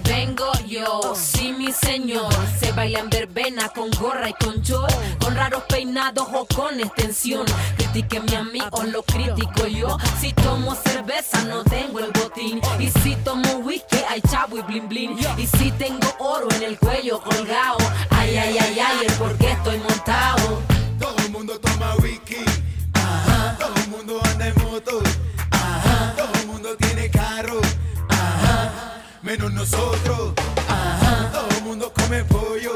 H: vengo yo, sí mi señor. Se baila en verbena con gorra y con short. Con raros peinados o con extensión. Critíqueme a mí o lo critico yo. Si tomo cerveza no tengo el botín. Y si tomo whisky hay chavo y blin blin. Y si tengo oro en el cuello colgado. Ay, ay, ay, ay, el por qué estoy montado.
G: Todo el mundo toma whisky. Todo el mundo anda en moto nosotros, ajá, todo el mundo come pollo,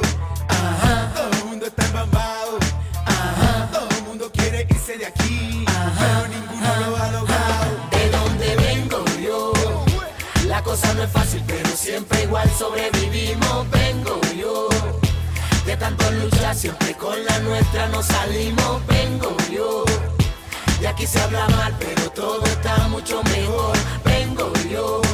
G: ajá, todo el mundo está embambado, ajá, todo el mundo quiere irse de aquí, pero ninguno lo ha logrado.
E: De donde vengo yo, la cosa no es fácil, pero siempre igual sobrevivimos, vengo yo. De tanto luchar, siempre con la nuestra nos salimos, vengo yo. Y aquí se habla mal, pero todo está mucho mejor. Vengo yo.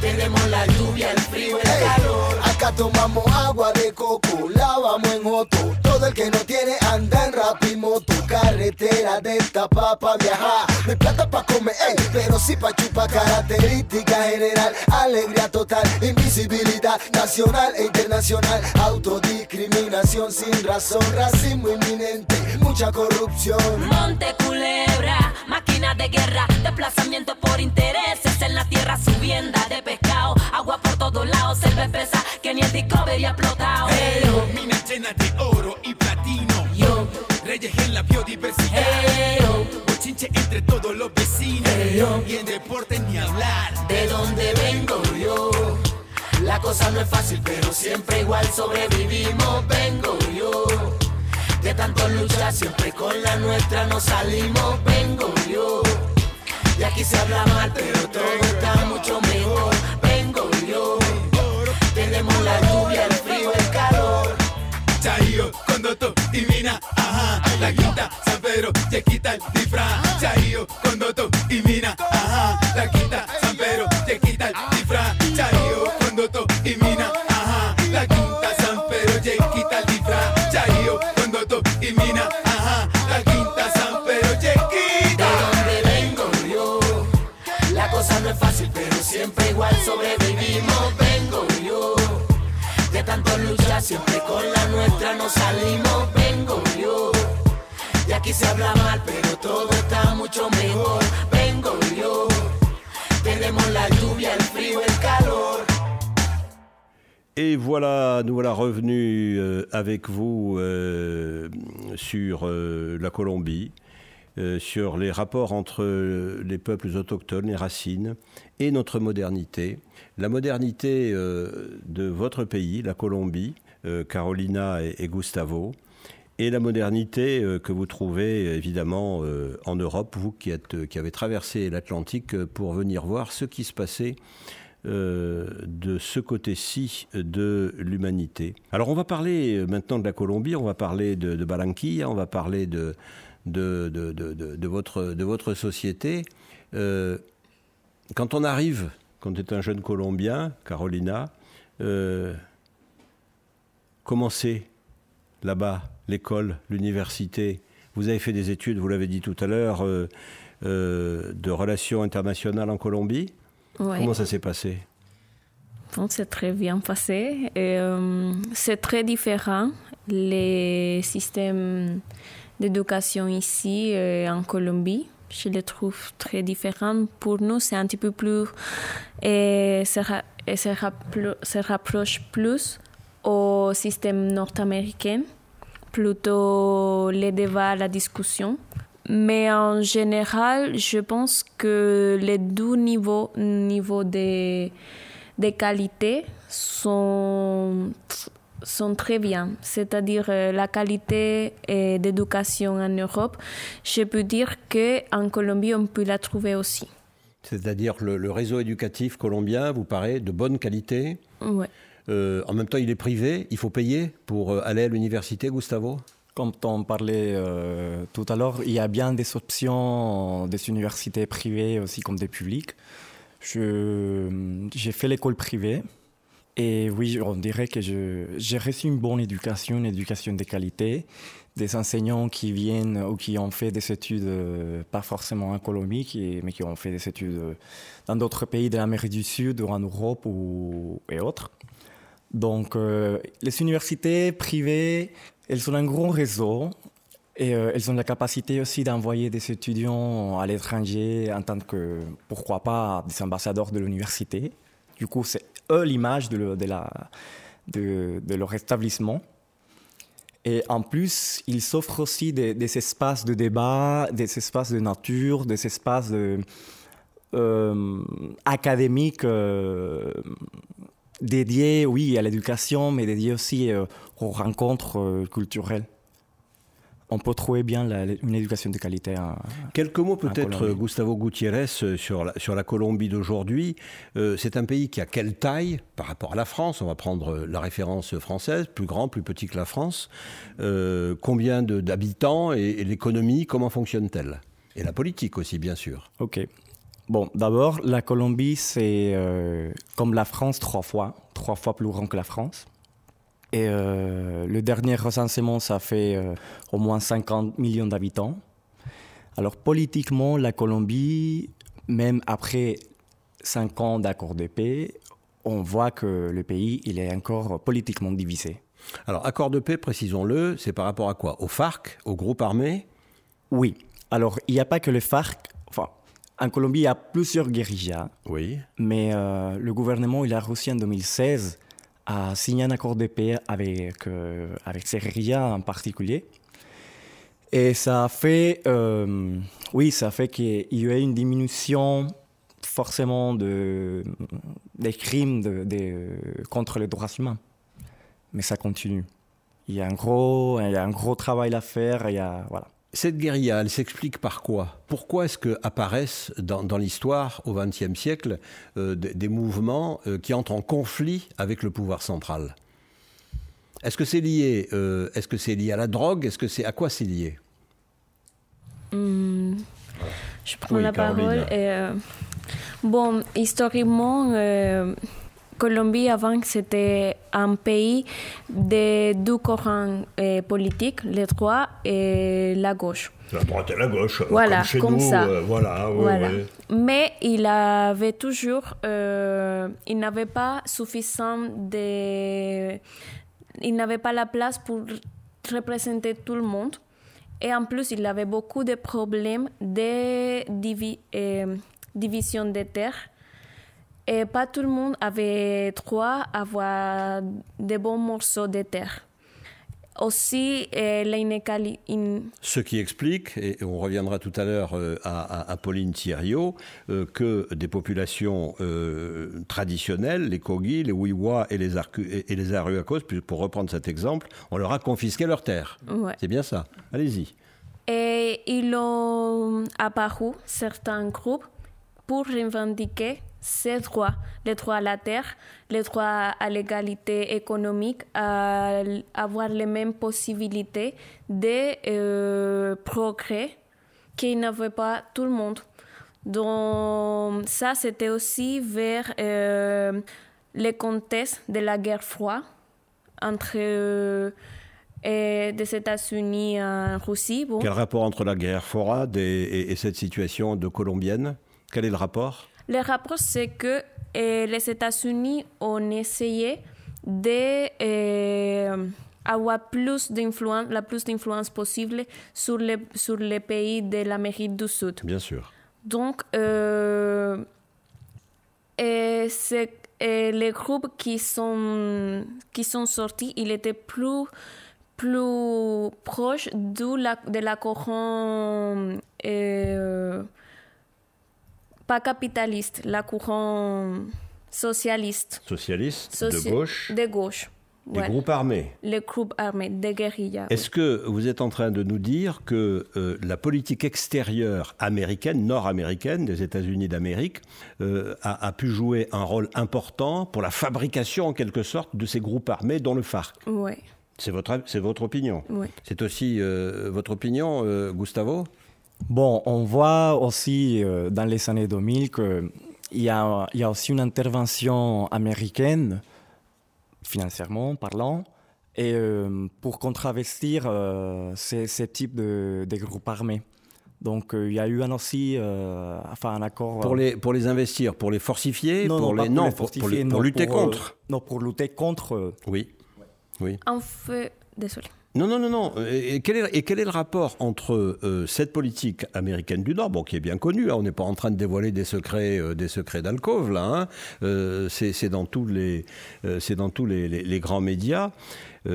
E: Tenemos la lluvia, el frío, el calor.
F: Tomamos agua de coco, lavamos en moto. Todo el que no tiene anda en rapimoto. Carretera de esta pa' viajar. No hay plata pa' comer, pero sí pa' chupar. Característica general, alegría total, invisibilidad nacional e internacional. Autodiscriminación sin razón, racismo inminente, mucha corrupción.
H: Monte Culebra, máquina de guerra, desplazamiento por intereses en la tierra, subienda de pescado, agua por todos lados, se ve pesa que ni el discovery ha explotado.
G: Pero minas llenas de oro y plata Reyes en la biodiversidad. Bochinche entre todos los vecinos. Y en deporte ni hablar.
E: De donde vengo yo. La cosa no es fácil, pero siempre igual sobrevivimos. Vengo yo. De tanto luchar, siempre con la nuestra nos salimos. Vengo yo. Y aquí se habla mal, pero todo está mucho mejor. Tenemos la lluvia, el frío, el calor.
G: Chayo, Condoto y Mina, ajá. La quinta, San Pedro, te quita el disfraz. Chayo, Condoto y Mina, ajá. La quinta,
A: Et voilà, nous voilà revenus euh, avec vous euh, sur euh, la Colombie, sur les rapports entre les peuples autochtones, les racines, et notre modernité. La modernité de votre pays, la Colombie, Carolina et Gustavo, et la modernité euh, que vous trouvez évidemment euh, en Europe, vous qui, avez traversé l'Atlantique euh, pour venir voir ce qui se passait euh, de ce côté-ci de l'humanité. Alors on va parler euh, maintenant de la Colombie, on va parler de, de Barranquilla, on va parler de, votre, société. Euh, quand on arrive, quand tu es un jeune Colombien, Carolina, euh, là-bas, l'école, l'université Vous avez fait des études, vous l'avez dit tout à l'heure, euh, euh, de relations internationales en Colombie.
C: Ouais.
A: Comment ça s'est passé?
C: Bon, c'est très bien passé. Et, euh, c'est très différent, les systèmes d'éducation ici euh, en Colombie. Je les trouve très différents. Pour nous, c'est un petit peu plus... Et se, ra- et se rappro- se rapproche plus au système nord-américain, plutôt les débats, la discussion. Mais en général, je pense que les deux niveaux, niveaux de, de qualité sont, sont très bien. C'est-à-dire euh, la qualité d'éducation en Europe, je peux dire qu'en Colombie, on peut la trouver aussi.
A: C'est-à-dire le, le réseau éducatif colombien vous paraît de bonne qualité?
C: Ouais.
A: Euh, en même temps, il est privé, il faut payer pour euh, aller à l'université, Gustavo?
B: Comme on parlait euh, tout à l'heure, il y a bien des options des universités privées aussi comme des publiques. J'ai fait l'école privée et oui, on dirait que j'ai reçu une bonne éducation, une éducation de qualité, des enseignants qui viennent ou qui ont fait des études, euh, pas forcément en Colombie, mais qui ont fait des études dans d'autres pays de l'Amérique du Sud ou en Europe ou, et autres. Donc, euh, les universités privées, elles ont un grand réseau et euh, elles ont la capacité aussi d'envoyer des étudiants à l'étranger en tant que, pourquoi pas, des ambassadeurs de l'université. Du coup, c'est eux l'image de, la, de, leur établissement. Et en plus, ils s'offrent aussi des, espaces de débat, des espaces de nature, des espaces euh, académiques dédiés, oui, à l'éducation, mais dédiés aussi euh, aux rencontres euh, culturelles. On peut trouver bien la- une éducation de qualité.
A: Quelques mots peut-être. Gustavo Gutiérrez, euh, sur la, sur la Colombie d'aujourd'hui. Euh, c'est un pays qui a quelle taille par rapport à la France? On va prendre la référence française, plus grand, plus petit que la France. Combien d'habitants et, et l'économie, comment fonctionne-t-elle? Et la politique aussi, bien sûr.
B: Ok. Bon, d'abord, la Colombie, c'est euh, comme la France trois fois, trois fois plus grand que la France. Et euh, le dernier recensement, ça fait euh, au moins 50 millions d'habitants. Alors politiquement, la Colombie, même après 5 ans d'accord de paix, on voit que le pays, il est encore politiquement divisé.
A: Alors, accord de paix, précisons-le, c'est par rapport à quoi? Au FARC, au groupe armé?
B: Oui. Alors, il n'y a pas que le FARC. Enfin, en Colombie, il y a plusieurs guérillas.
A: Oui.
B: Mais euh, le gouvernement, il a réussi en 2016 à signer un accord de paix avec, euh, avec ces guérillas en particulier. Et ça a fait, euh, oui, ça a fait qu'il y ait une diminution forcément de, des crimes de, de- contre les droits humains. Mais ça continue. Il y a un gros, il y a un gros travail à faire. Il y a, voilà.
A: Cette guérilla, elle s'explique par quoi? Pourquoi est-ce que apparaissent dans, dans l'histoire, au XXe siècle, euh, des, des mouvements euh, qui entrent en conflit avec le pouvoir central? Est-ce que c'est lié euh, Est-ce que c'est lié à la drogue? Est-ce que c'est à quoi c'est lié?
C: Hmm, Je prends
A: Oui,
C: la
A: Caroline.
C: parole. et, euh, bon, historiquement, euh, Colombie avant c'était un pays de deux courants euh, politiques, les droits et la gauche.
A: La droite et la gauche,
C: Voilà, comme ça.
A: voilà,
C: Voilà. Mais il avait toujours, euh, il n'avait pas suffisant de, il n'avait pas la place pour représenter tout le monde. Et en plus, il avait beaucoup de problèmes de divi- euh, division des terres. Et pas tout le monde avait droit à avoir de bons morceaux de terre. Aussi, euh, l'inégali- in-
A: Ce qui explique, et on reviendra tout à l'heure euh, à, à- Pauline Thierriot, euh, que des populations traditionnelles, les Kogi, les Wiwa et les, Arcu- et et les Aruacos, puis pour reprendre cet exemple, on leur a confisqué leurs terres.
C: Ouais.
A: C'est bien ça. Allez-y.
C: Et ils ont apparu certains groupes pour revendiquer ces droits, les droits à la terre, les droits à l'égalité économique, à avoir les mêmes possibilités de euh, progrès qu'il n'avait pas tout le monde. Donc ça, c'était aussi vers euh, le contexte de la guerre froide entre euh, États-Unis et Russie.
A: Quel rapport entre la guerre froide et cette situation de colombienne? Quel est le rapport?
C: Le rapport, c'est que euh, les États-Unis ont essayé de euh, avoir plus d'influence, la plus d'influence possible sur les, sur les pays de l'Amérique du Sud.
A: Bien sûr.
C: Donc, euh, c'est- les groupes qui sont, qui sont sortis, ils étaient plus, plus proches de la, de la courant, euh, pas capitaliste, la courant socialiste.
A: Socialiste,
C: Soci-
A: de gauche,
C: De gauche.
A: des
C: ouais.
A: groupes armés.
C: Les groupes armés, des guérillas.
A: Est-ce que vous êtes en train de nous dire que euh, la politique extérieure américaine, nord-américaine, des États-Unis d'Amérique, euh, a, a pu jouer un rôle important pour la fabrication, en quelque sorte, de ces groupes armés, dont le FARC
C: Oui,
A: C'est votre, votre opinion
C: oui.
A: C'est aussi euh, votre opinion, Gustavo?
B: Bon, on voit aussi euh, dans les années 2000 qu'il y a, il y a aussi une intervention américaine, financièrement parlant, et euh, pour contravestir euh, ces, ces types de, de groupes armés. Donc euh, il y a eu un aussi, euh, enfin un accord.
A: pour les, pour les investir, pour les fortifier,
B: non,
A: pour
B: non,
A: les, non,
B: les
A: pour, pour
B: fortifier,
A: les- pour
B: non,
A: lutter
B: pour, euh,
A: contre.
B: non, pour lutter contre.
A: Oui. Oui.
C: En fait, désolé.
A: Non, non, non, non. Et quel est, le rapport entre euh, cette politique américaine du Nord, bon, qui est bien connue, hein, on n'est pas en train de dévoiler des secrets, euh, des secrets d'alcôve, là, hein, euh, c'est dans tous les, euh, c'est dans tous les, grands médias,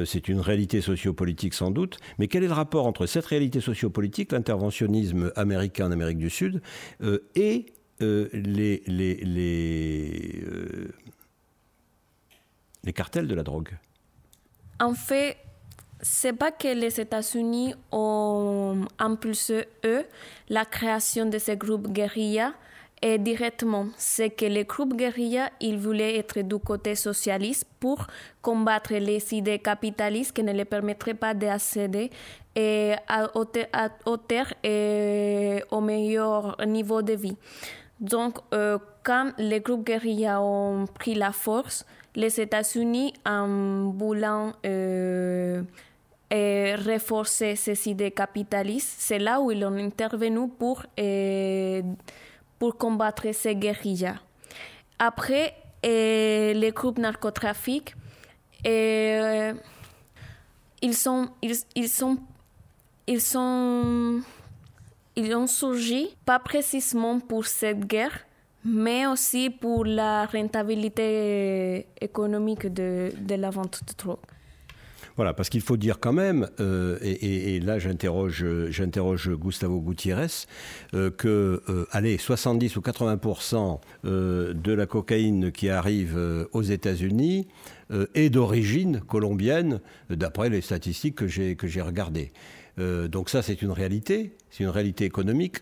A: c'est une réalité sociopolitique sans doute, mais quel est le rapport entre cette réalité sociopolitique, l'interventionnisme américain en Amérique du Sud, et les, les cartels de la drogue?
C: En fait, c'est pas que les États-Unis ont impulsé, eux, la création de ces groupes guérilla et directement. C'est que les groupes guérilla, ils voulaient être du côté socialiste pour combattre les idées capitalistes qui ne les permettraient pas d'accéder à, à- aux et au meilleur niveau de vie. Donc, euh, quand les groupes guérilla ont pris la force, les États-Unis, en voulant euh, euh, renforcer ces idées capitalistes, c'est là où ils ont intervenu pour, euh, pour combattre ces guérillas. Après, euh, les groupes narcotrafiques, ils sont, ils, ils sont, ils ont surgi pas précisément pour cette guerre, mais aussi pour la rentabilité économique de, de la vente de drogue.
A: Voilà, parce qu'il faut dire quand même, euh, et, là j'interroge, Gustavo Gutiérrez, euh, que, euh, allez, 70 ou 80% de la cocaïne qui arrive aux États-Unis est d'origine colombienne, d'après les statistiques que j'ai, que regardées. donc ça, c'est une réalité, c'est une réalité économique.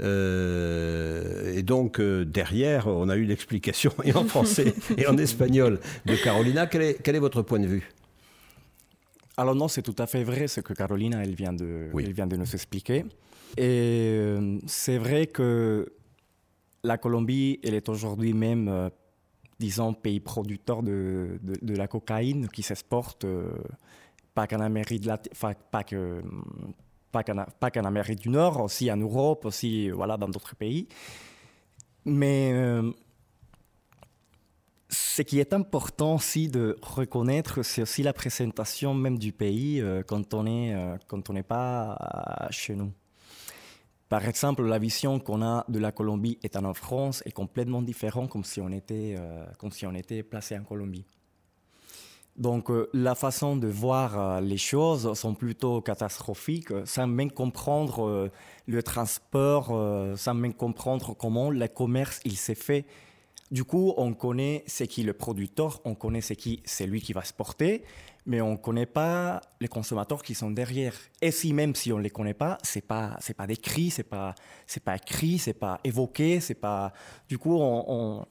A: et donc derrière, on a eu l'explication et en français et en espagnol de Carolina. Quel est votre point de vue?
B: Alors non, c'est tout à fait vrai ce que Carolina elle vient de, elle vient de nous expliquer. Et euh, c'est vrai que la Colombie, elle est aujourd'hui même, euh, disons, pays producteur de, de, la cocaïne qui s'exporte euh, pas qu'en Amérique, pas que pas qu'en Amérique du Nord, aussi en Europe, aussi voilà dans d'autres pays. Mais ce qui est important aussi de reconnaître, c'est aussi la présentation même du pays euh, quand on est euh, n'est pas euh, chez nous. Par exemple, la vision qu'on a de la Colombie étant en France est complètement différente comme si on était comme si on était placé en Colombie. Donc la façon de voir les choses sont plutôt catastrophiques, sans même comprendre le transport, sans même comprendre comment le commerce il s'est fait du coup, on connaît c'est qui le producteur, on connaît c'est qui c'est lui qui va se porter, mais on ne connaît pas les consommateurs qui sont derrière. Et si même si on ne les connaît pas, c'est pas c'est pas décrit, c'est pas c'est pas écrit, c'est pas évoqué, c'est pas. Du coup, on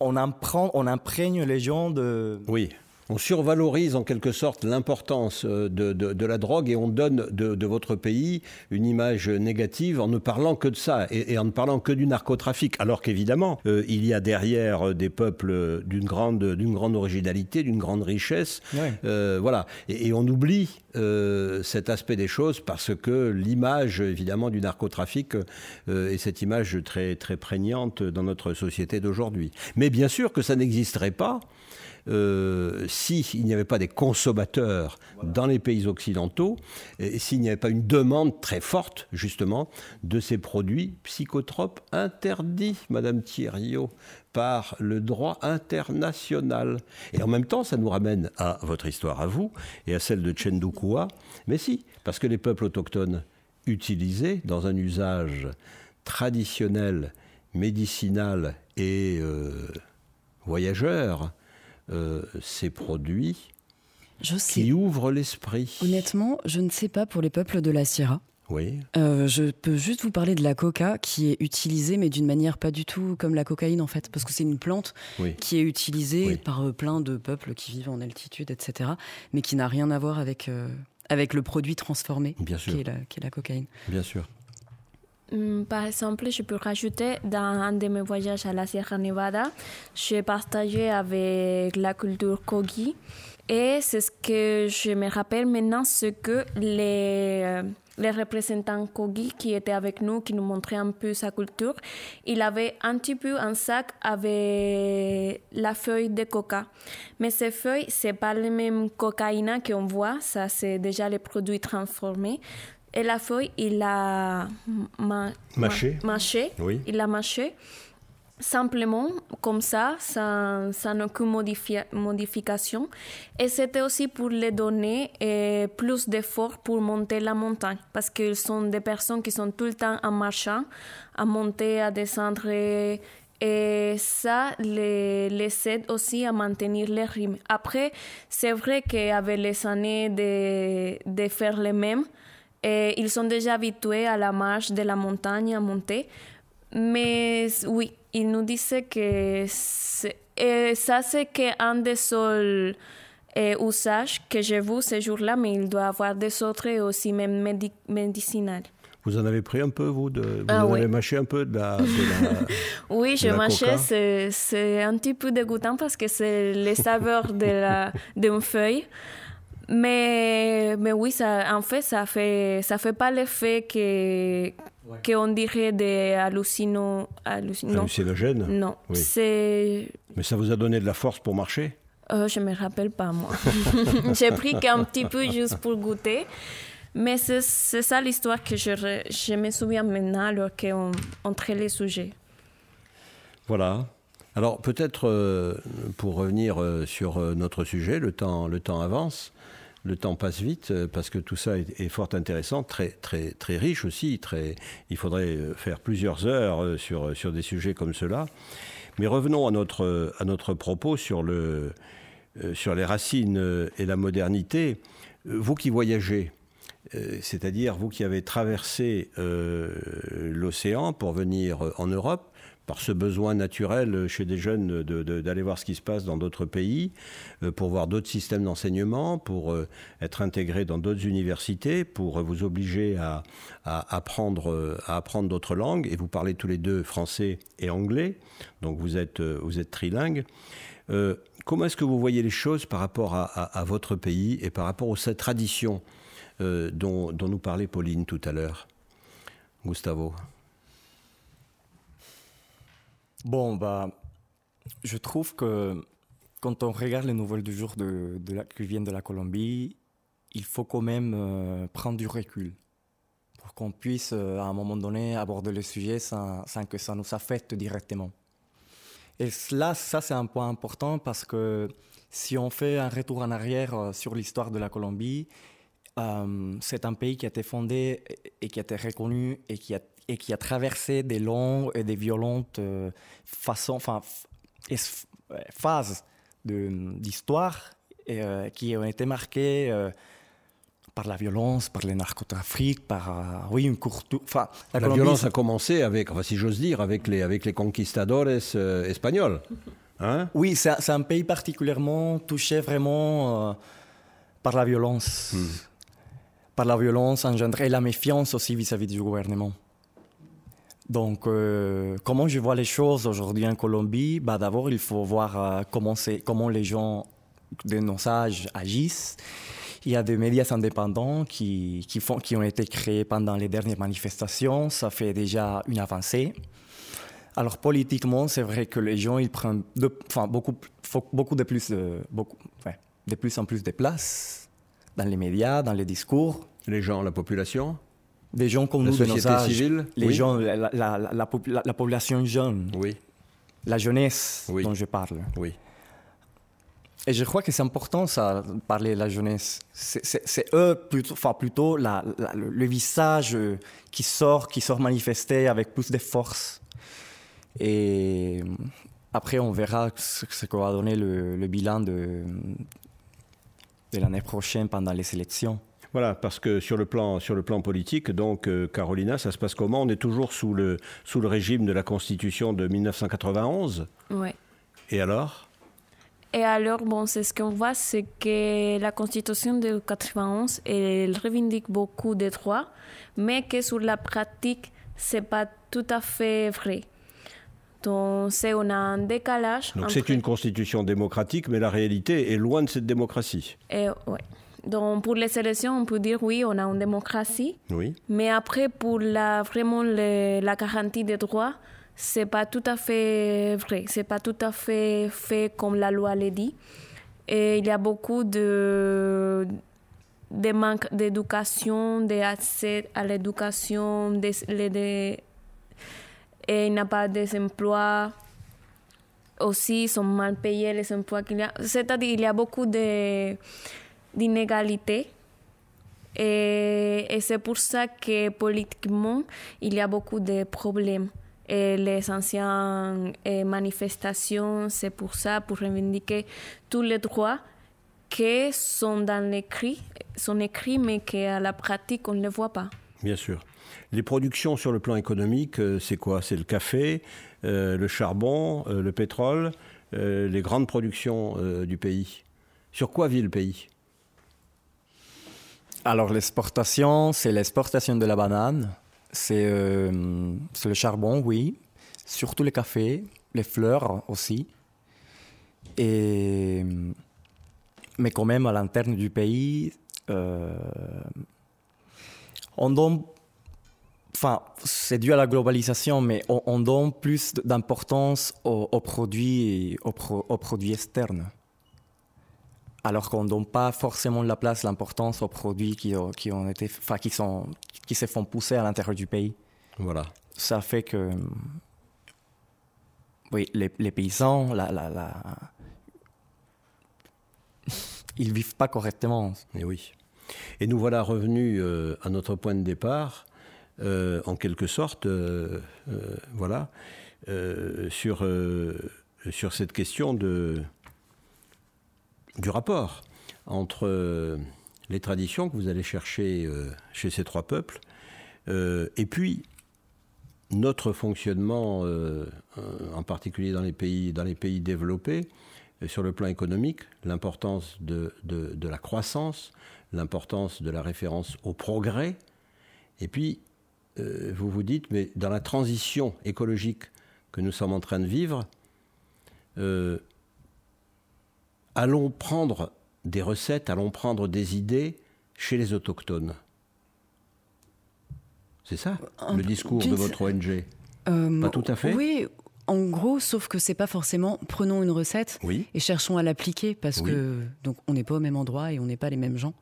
B: on, imprègne les gens de.
A: Oui on survalorise en quelque sorte l'importance euh, de, la drogue et on donne de, votre pays une image négative en ne parlant que de ça et, en ne parlant que du narcotrafic. Alors qu'évidemment, euh, il y a derrière des peuples d'une grande, d'une grande originalité, d'une grande richesse. Euh, voilà. Et, on oublie cet aspect des choses parce que l'image, évidemment, du narcotrafic est cette image très, très prégnante dans notre société d'aujourd'hui. Mais bien sûr que ça n'existerait pas euh, s'il n'y avait pas des consommateurs dans les pays occidentaux, et s'il n'y avait pas une demande très forte, justement, de ces produits psychotropes interdits, Madame Thierryot, par le droit international. Et en même temps, ça nous ramène à votre histoire à vous et à celle de Chendukua. Mais si, parce que les peuples autochtones utilisaient dans un usage traditionnel, médicinal et euh, voyageur, euh, ces produits qui ouvrent l'esprit.
D: Honnêtement, je ne sais pas pour les peuples de la Sierra.
A: Oui.
D: Euh, je peux juste vous parler de la coca qui est utilisée, mais d'une manière pas du tout comme la cocaïne en fait, parce que c'est une plante qui est utilisée par euh, plein de peuples qui vivent en altitude, etc., mais qui n'a rien à voir avec, avec le produit transformé
A: Bien
D: Qui, est la, qui est la cocaïne.
A: Bien sûr.
C: Mm, par exemple, je peux rajouter, dans un de mes voyages à la Sierra Nevada, j'ai partagé avec la culture Kogi. Et c'est ce que je me rappelle maintenant, ce que les, euh, les représentants Kogi qui étaient avec nous, qui nous montraient un peu sa culture, il avait un petit peu un sac avec la feuille de coca. Mais ces feuilles, c'est pas le même cocaïna qu'on voit, ça c'est déjà les produits transformés. Et la feuille, il l'a
A: mâché.
C: mâché.
A: Oui.
C: Il l'a mâché simplement comme ça, sans, sans aucune modification. Et c'était aussi pour les donner et plus d'efforts pour monter la montagne, parce qu'ils sont des personnes qui sont tout le temps en marchant, à monter, à descendre. Et, ça les, les aide aussi à maintenir le rythme. Après, c'est vrai qu'avec les années de, de faire les mêmes, et ils sont déjà habitués à la marche de la montagne à monter. Mais oui, ils nous disaient que ça, c'est qu'un des seuls usages que j'ai vu ce jour-là, mais il doit avoir des autres aussi, même médicinales.
A: Vous en avez pris un peu, vous de, Vous ah en avez mâché un peu de la.
C: oui, je mâchais. C'est un petit peu dégoûtant parce que c'est les saveurs d'une feuille. Mais, mais oui, ça, en fait, ça fait, ça fait pas l'effet que qu'on dirait des hallucinogènes.
A: Hallucinogènes
C: Non, c'est...
A: Mais ça vous a donné de la force pour marcher?
C: Euh, Je me rappelle pas, moi. J'ai pris qu'un petit peu juste pour goûter. Mais c'est ça l'histoire que je, je me souviens maintenant alors qu'on on traite les sujets.
A: Voilà. Alors peut-être euh, pour revenir euh, sur euh, notre sujet, le temps, le temps avance. Le temps passe vite euh, parce que tout ça est, fort intéressant, très, très, très riche aussi. Il faudrait euh, faire plusieurs heures euh, sur, sur des sujets comme cela. Mais revenons à notre, à notre propos sur, le, sur les racines et la modernité. Vous qui voyagez, c'est-à-dire vous qui avez traversé l'océan pour venir en Europe, par ce besoin naturel chez des jeunes d'aller voir ce qui se passe dans d'autres pays, euh, pour voir d'autres systèmes d'enseignement, pour euh, être intégré dans d'autres universités, pour vous obliger à, apprendre, à apprendre d'autres langues. Et vous parlez tous les deux français et anglais, donc vous êtes, euh, vous êtes trilingue. comment est-ce que vous voyez les choses par rapport à, votre pays et par rapport à cette tradition dont, dont nous parlait Pauline tout à l'heure? Gustavo
B: Bon, bah, je trouve que quand on regarde les nouvelles du jour de, qui viennent de la Colombie, il faut quand même euh, prendre du recul pour qu'on puisse, euh, à un moment donné, aborder le sujet sans, que ça nous affecte directement. Et là, ça, c'est un point important parce que si on fait un retour en arrière euh, sur l'histoire de la Colombie, c'est un pays qui a été fondé et qui a été reconnu et qui a et qui a traversé des longues et des violentes euh, façons, enfin, phases d'histoire euh, qui ont été marquées euh, par la violence, par les narcotrafics, par oui une courte. Enfin,
A: la, violence a commencé avec, enfin, si j'ose dire, avec les avec les conquistadores espagnols. Hein?
B: Oui, c'est un pays particulièrement touché vraiment par la violence, hmm. par la violence engendrée et la méfiance aussi vis-à-vis -vis du gouvernement. Donc, euh, comment je vois les choses aujourd'hui en Colombie? Bah, D'abord, il faut voir euh, comment, comment les gens de nos âges agissent. Il y a des médias indépendants qui, qui, font, qui ont été créés pendant les dernières manifestations. Ça fait déjà une avancée. Alors, politiquement, c'est vrai que les gens ils prennent enfin, beaucoup, beaucoup, de plus, de, beaucoup, de plus en plus de place dans les médias, dans les discours.
A: Les gens, la population?
B: Des gens comme
A: la
B: nous,
A: de civile,
B: les gens, la, la, la, population jeune,
A: oui.
B: la jeunesse dont je parle.
A: Oui.
B: Et je crois que c'est important, ça, parler de la jeunesse. C'est eux, plutôt, enfin, plutôt la, le, visage qui sort, qui sort manifesté avec plus de force. Et après, on verra ce, ce que va donner le, le bilan de, de l'année prochaine pendant les élections.
A: Voilà, parce que sur le plan, sur le plan politique, donc, euh, Carolina, ça se passe comment? On est toujours sous le, sous le régime de la Constitution de 1991
C: Oui.
A: Et alors?
C: Et alors, bon, c'est ce qu'on voit, c'est que la Constitution de 1991, elle revendique beaucoup de droits, mais que sur la pratique, c'est pas tout à fait vrai. Donc, c'est on a un décalage.
A: Donc, c'est une constitution démocratique, mais la réalité est loin de cette démocratie.
C: Et, ouais. Donc, pour les élections, on peut dire oui, on a une démocratie.
A: Oui.
C: Mais après, pour la, vraiment la garantie des droits, c'est pas tout à fait vrai. C'est pas tout à fait fait comme la loi le dit. Et il y a beaucoup de, de manque d'éducation, d'accès à l'éducation, de, de, et il n'y a pas d'emploi. Aussi, ils sont mal payés les emplois qu'il y a. C'est-à-dire, il y a beaucoup de d'inégalité. Et, c'est pour ça que politiquement, il y a beaucoup de problèmes. Et les anciennes manifestations, c'est pour ça, pour revendiquer tous les droits qui sont dans l'écrit, sont écrits, mais qu'à la pratique, on ne les voit pas.
A: Bien sûr. Les productions sur le plan économique, euh, c'est quoi? C'est le café, euh, le charbon, euh, le pétrole, les grandes productions du pays. Sur quoi vit le pays?
B: Alors l'exportation, c'est l'exportation de la banane, euh, c'est le charbon, oui, surtout le café, les fleurs aussi. Mais quand même, à l'interne du pays, euh, on donne, enfin, c'est dû à la globalisation, mais on, donne plus d'importance aux produits externes alors qu'on ne donne pas forcément la place, l'importance aux produits qui, qui, ont été, enfin, qui, sont, qui se font pousser à l'intérieur du pays.
A: Voilà.
B: Ça fait que, oui, les, paysans, la, la, ils vivent pas correctement.
A: Et oui. Et nous voilà revenus euh, à notre point de départ, euh, en quelque sorte, euh, voilà, sur, sur cette question de, du rapport entre les traditions que vous allez chercher chez ces trois peuples, et puis notre fonctionnement, en particulier dans les pays, dans les pays développés, sur le plan économique, l'importance de, de, la croissance, l'importance de la référence au progrès. Et puis, euh, vous vous dites, mais dans la transition écologique que nous sommes en train de vivre, euh, allons prendre des recettes, allons prendre des idées chez les autochtones. C'est ça, le discours de votre ONG euh, Pas tout à fait?
D: Oui, en gros, sauf que c'est pas forcément prenons une recette et cherchons à l'appliquer parce que donc on n'est pas au même endroit et on n'est pas les mêmes gens.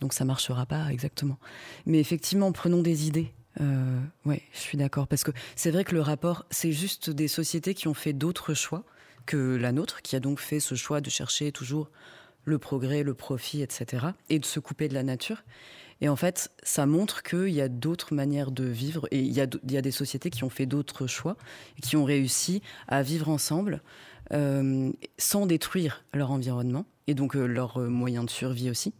D: Donc ça marchera pas exactement. Mais effectivement, prenons des idées. Euh, ouais, je suis d'accord parce que c'est vrai que le rapport, c'est juste des sociétés qui ont fait d'autres choix que la nôtre, qui a donc fait ce choix de chercher toujours le progrès, le profit, etc., et de se couper de la nature. Et en fait, ça montre qu'il y a d'autres manières de vivre et il y a, des sociétés qui ont fait d'autres choix, qui ont réussi à vivre ensemble euh, sans détruire leur environnement et donc euh, leurs moyens de survie aussi,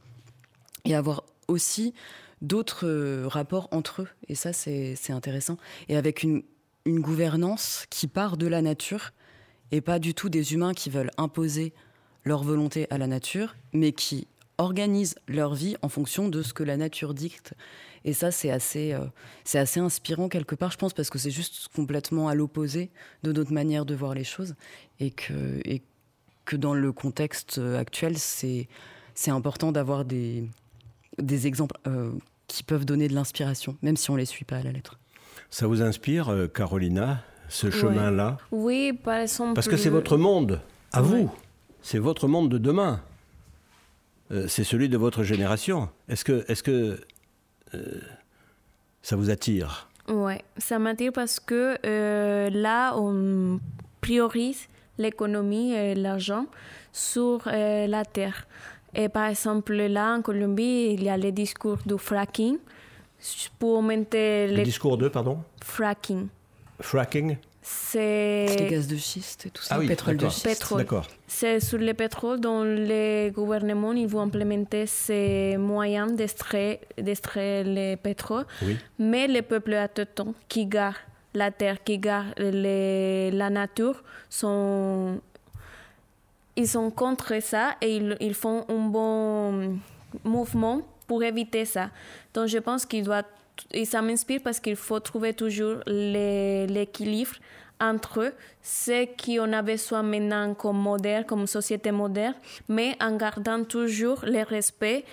D: et avoir aussi d'autres euh, rapports entre eux. Et ça, c'est intéressant. Et avec une gouvernance qui part de la nature et pas du tout des humains qui veulent imposer leur volonté à la nature, mais qui organisent leur vie en fonction de ce que la nature dicte. Et ça, c'est assez, euh, assez inspirant quelque part, je pense, parce que c'est juste complètement à l'opposé de notre manière de voir les choses. Et que, et que dans le contexte actuel, c'est, c'est important d'avoir des, des exemples euh, qui peuvent donner de l'inspiration, même si on ne les suit pas à la lettre.
A: Ça vous inspire, euh, Carolina, ce chemin-là
C: Oui, par exemple.
A: Parce que c'est votre monde, à vous. C'est votre monde de demain. Euh, c'est celui de votre génération. Est-ce que, est que euh, ça vous attire?
C: Oui, ça m'attire parce que euh, là, on priorise l'économie et l'argent sur la terre. Et par exemple, là, en Colombie, il y a le discours du fracking pour augmenter...
A: Le discours de, pardon?
C: Fracking.
A: Fracking
C: c'est
D: les gaz de schiste et tout ça,
A: ah oui,
D: pétrole de schiste.
C: C'est sur le pétrole dont les gouvernements ils vont implémenter ces moyens d'extraire le pétrole. Mais les peuples autochtones qui gardent la terre, qui gardent la nature, sont ils sont contre ça et ils, ils font un bon mouvement pour éviter ça. Donc je pense qu'il doit et ça m'inspire parce qu'il faut trouver toujours l'équilibre entre ce qu'on a besoin maintenant comme moderne, comme société moderne, mais en gardant toujours le respect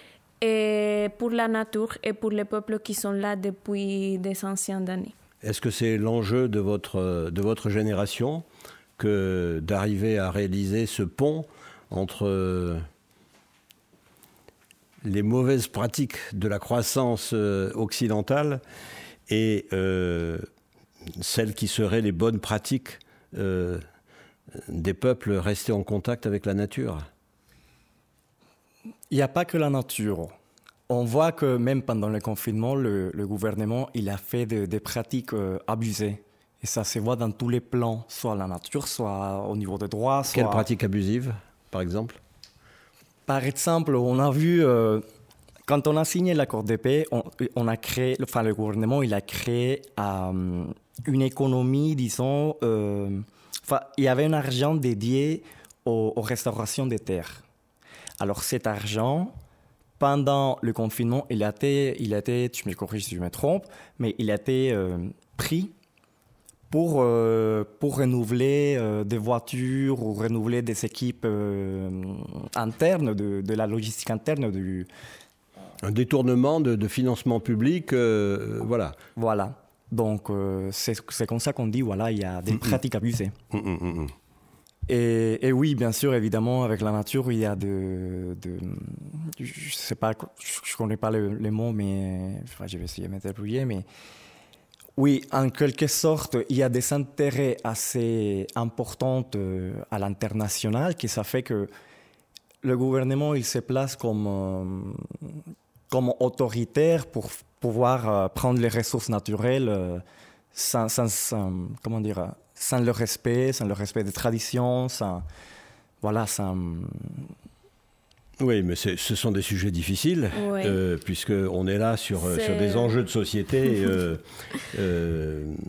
C: pour la nature et pour les peuples qui sont là depuis des anciennes années.
A: Est-ce que c'est l'enjeu de votre, de votre génération que d'arriver à réaliser ce pont entre les mauvaises pratiques de la croissance euh, occidentale et euh, celles qui seraient les bonnes pratiques euh, des peuples restés en contact avec la nature
B: Il n'y a pas que la nature. On voit que même pendant le confinement, le, gouvernement il a fait des pratiques abusées. Et ça se voit dans tous les plans, soit la nature, soit au niveau des droits. Soit...
A: Quelles pratiques abusives, par exemple?
B: Par exemple, on a vu, euh, quand on a signé l'accord de paix, on, a créé, enfin le gouvernement, il a créé euh, une économie, disons, euh, il y avait un argent dédié aux, restaurations des terres. Alors cet argent, pendant le confinement, il a été, il a été tu me corriges si je me trompe, mais il a été pris pour, euh, pour renouveler euh, des voitures ou renouveler des équipes euh, internes, de, de, la logistique interne du...
A: Un détournement de, de financement public, voilà.
B: Voilà. Donc, c'est comme ça qu'on dit, voilà, il y a des pratiques abusées. et, et, oui, bien sûr, évidemment, avec la nature, il y a de... de je sais pas, je ne connais pas les, mots, mais enfin, je vais essayer de m'interpréter, mais oui, en quelque sorte, il y a des intérêts assez importants euh, à l'international qui ça fait que le gouvernement, il se place comme, euh, comme autoritaire pour pouvoir euh, prendre les ressources naturelles euh, sans, sans, comment dire, sans le respect, sans le respect des traditions, sans, voilà, sans,
A: oui, mais ce sont des sujets difficiles, euh, puisqu'on est là sur, euh, sur des enjeux de société, euh,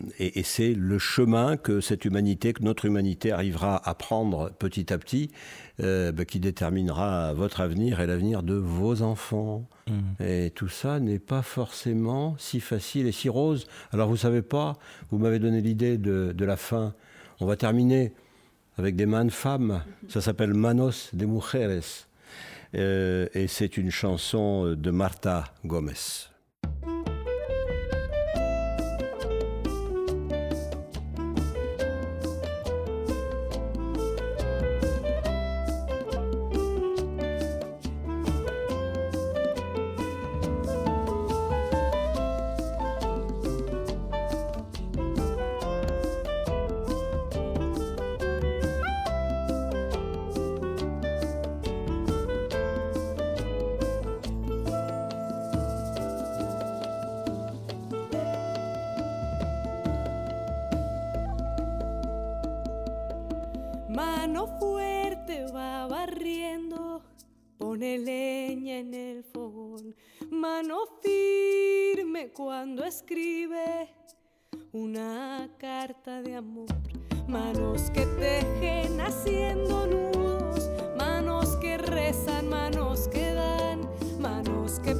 A: et, c'est le chemin que cette humanité, que notre humanité arrivera à prendre petit à petit, bah, qui déterminera votre avenir et l'avenir de vos enfants. Mmh. Et tout ça n'est pas forcément si facile et si rose. Alors vous savez pas, vous m'avez donné l'idée de, de la fin. On va terminer avec des mains de femmes. Ça s'appelle Manos de Mujeres. Euh, et c'est une chanson de Marta Gomez.
I: mano
J: fuerte va barriendo, pone leña en el
K: fogón.
J: Mano firme cuando escribe una carta de amor. Manos que tejen haciendo nudos, manos que rezan, manos que dan, manos que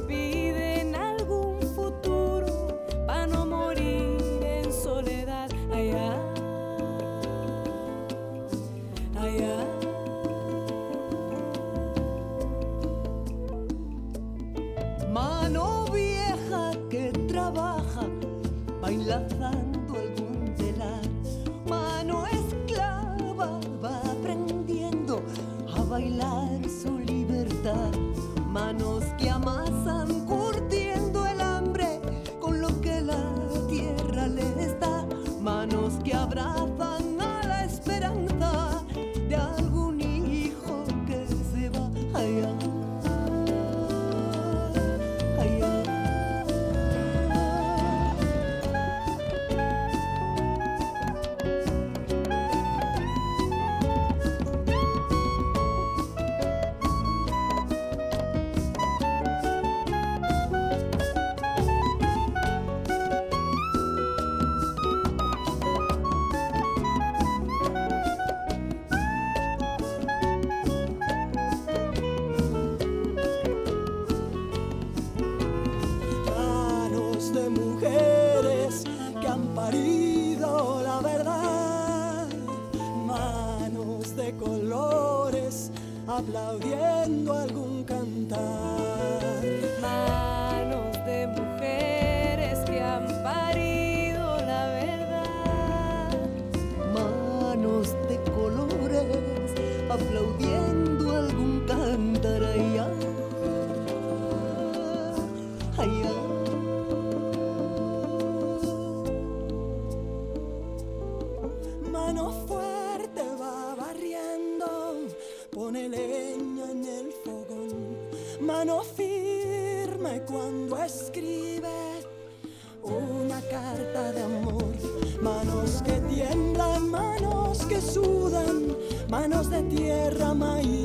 I: oyendo algún cantar.
J: Manos de mujeres que han parido la verdad.
L: Manos de colores aplaudiendo.
I: escribe una carta de amor. Manos que tiemblan, manos que sudan, manos de tierra maíz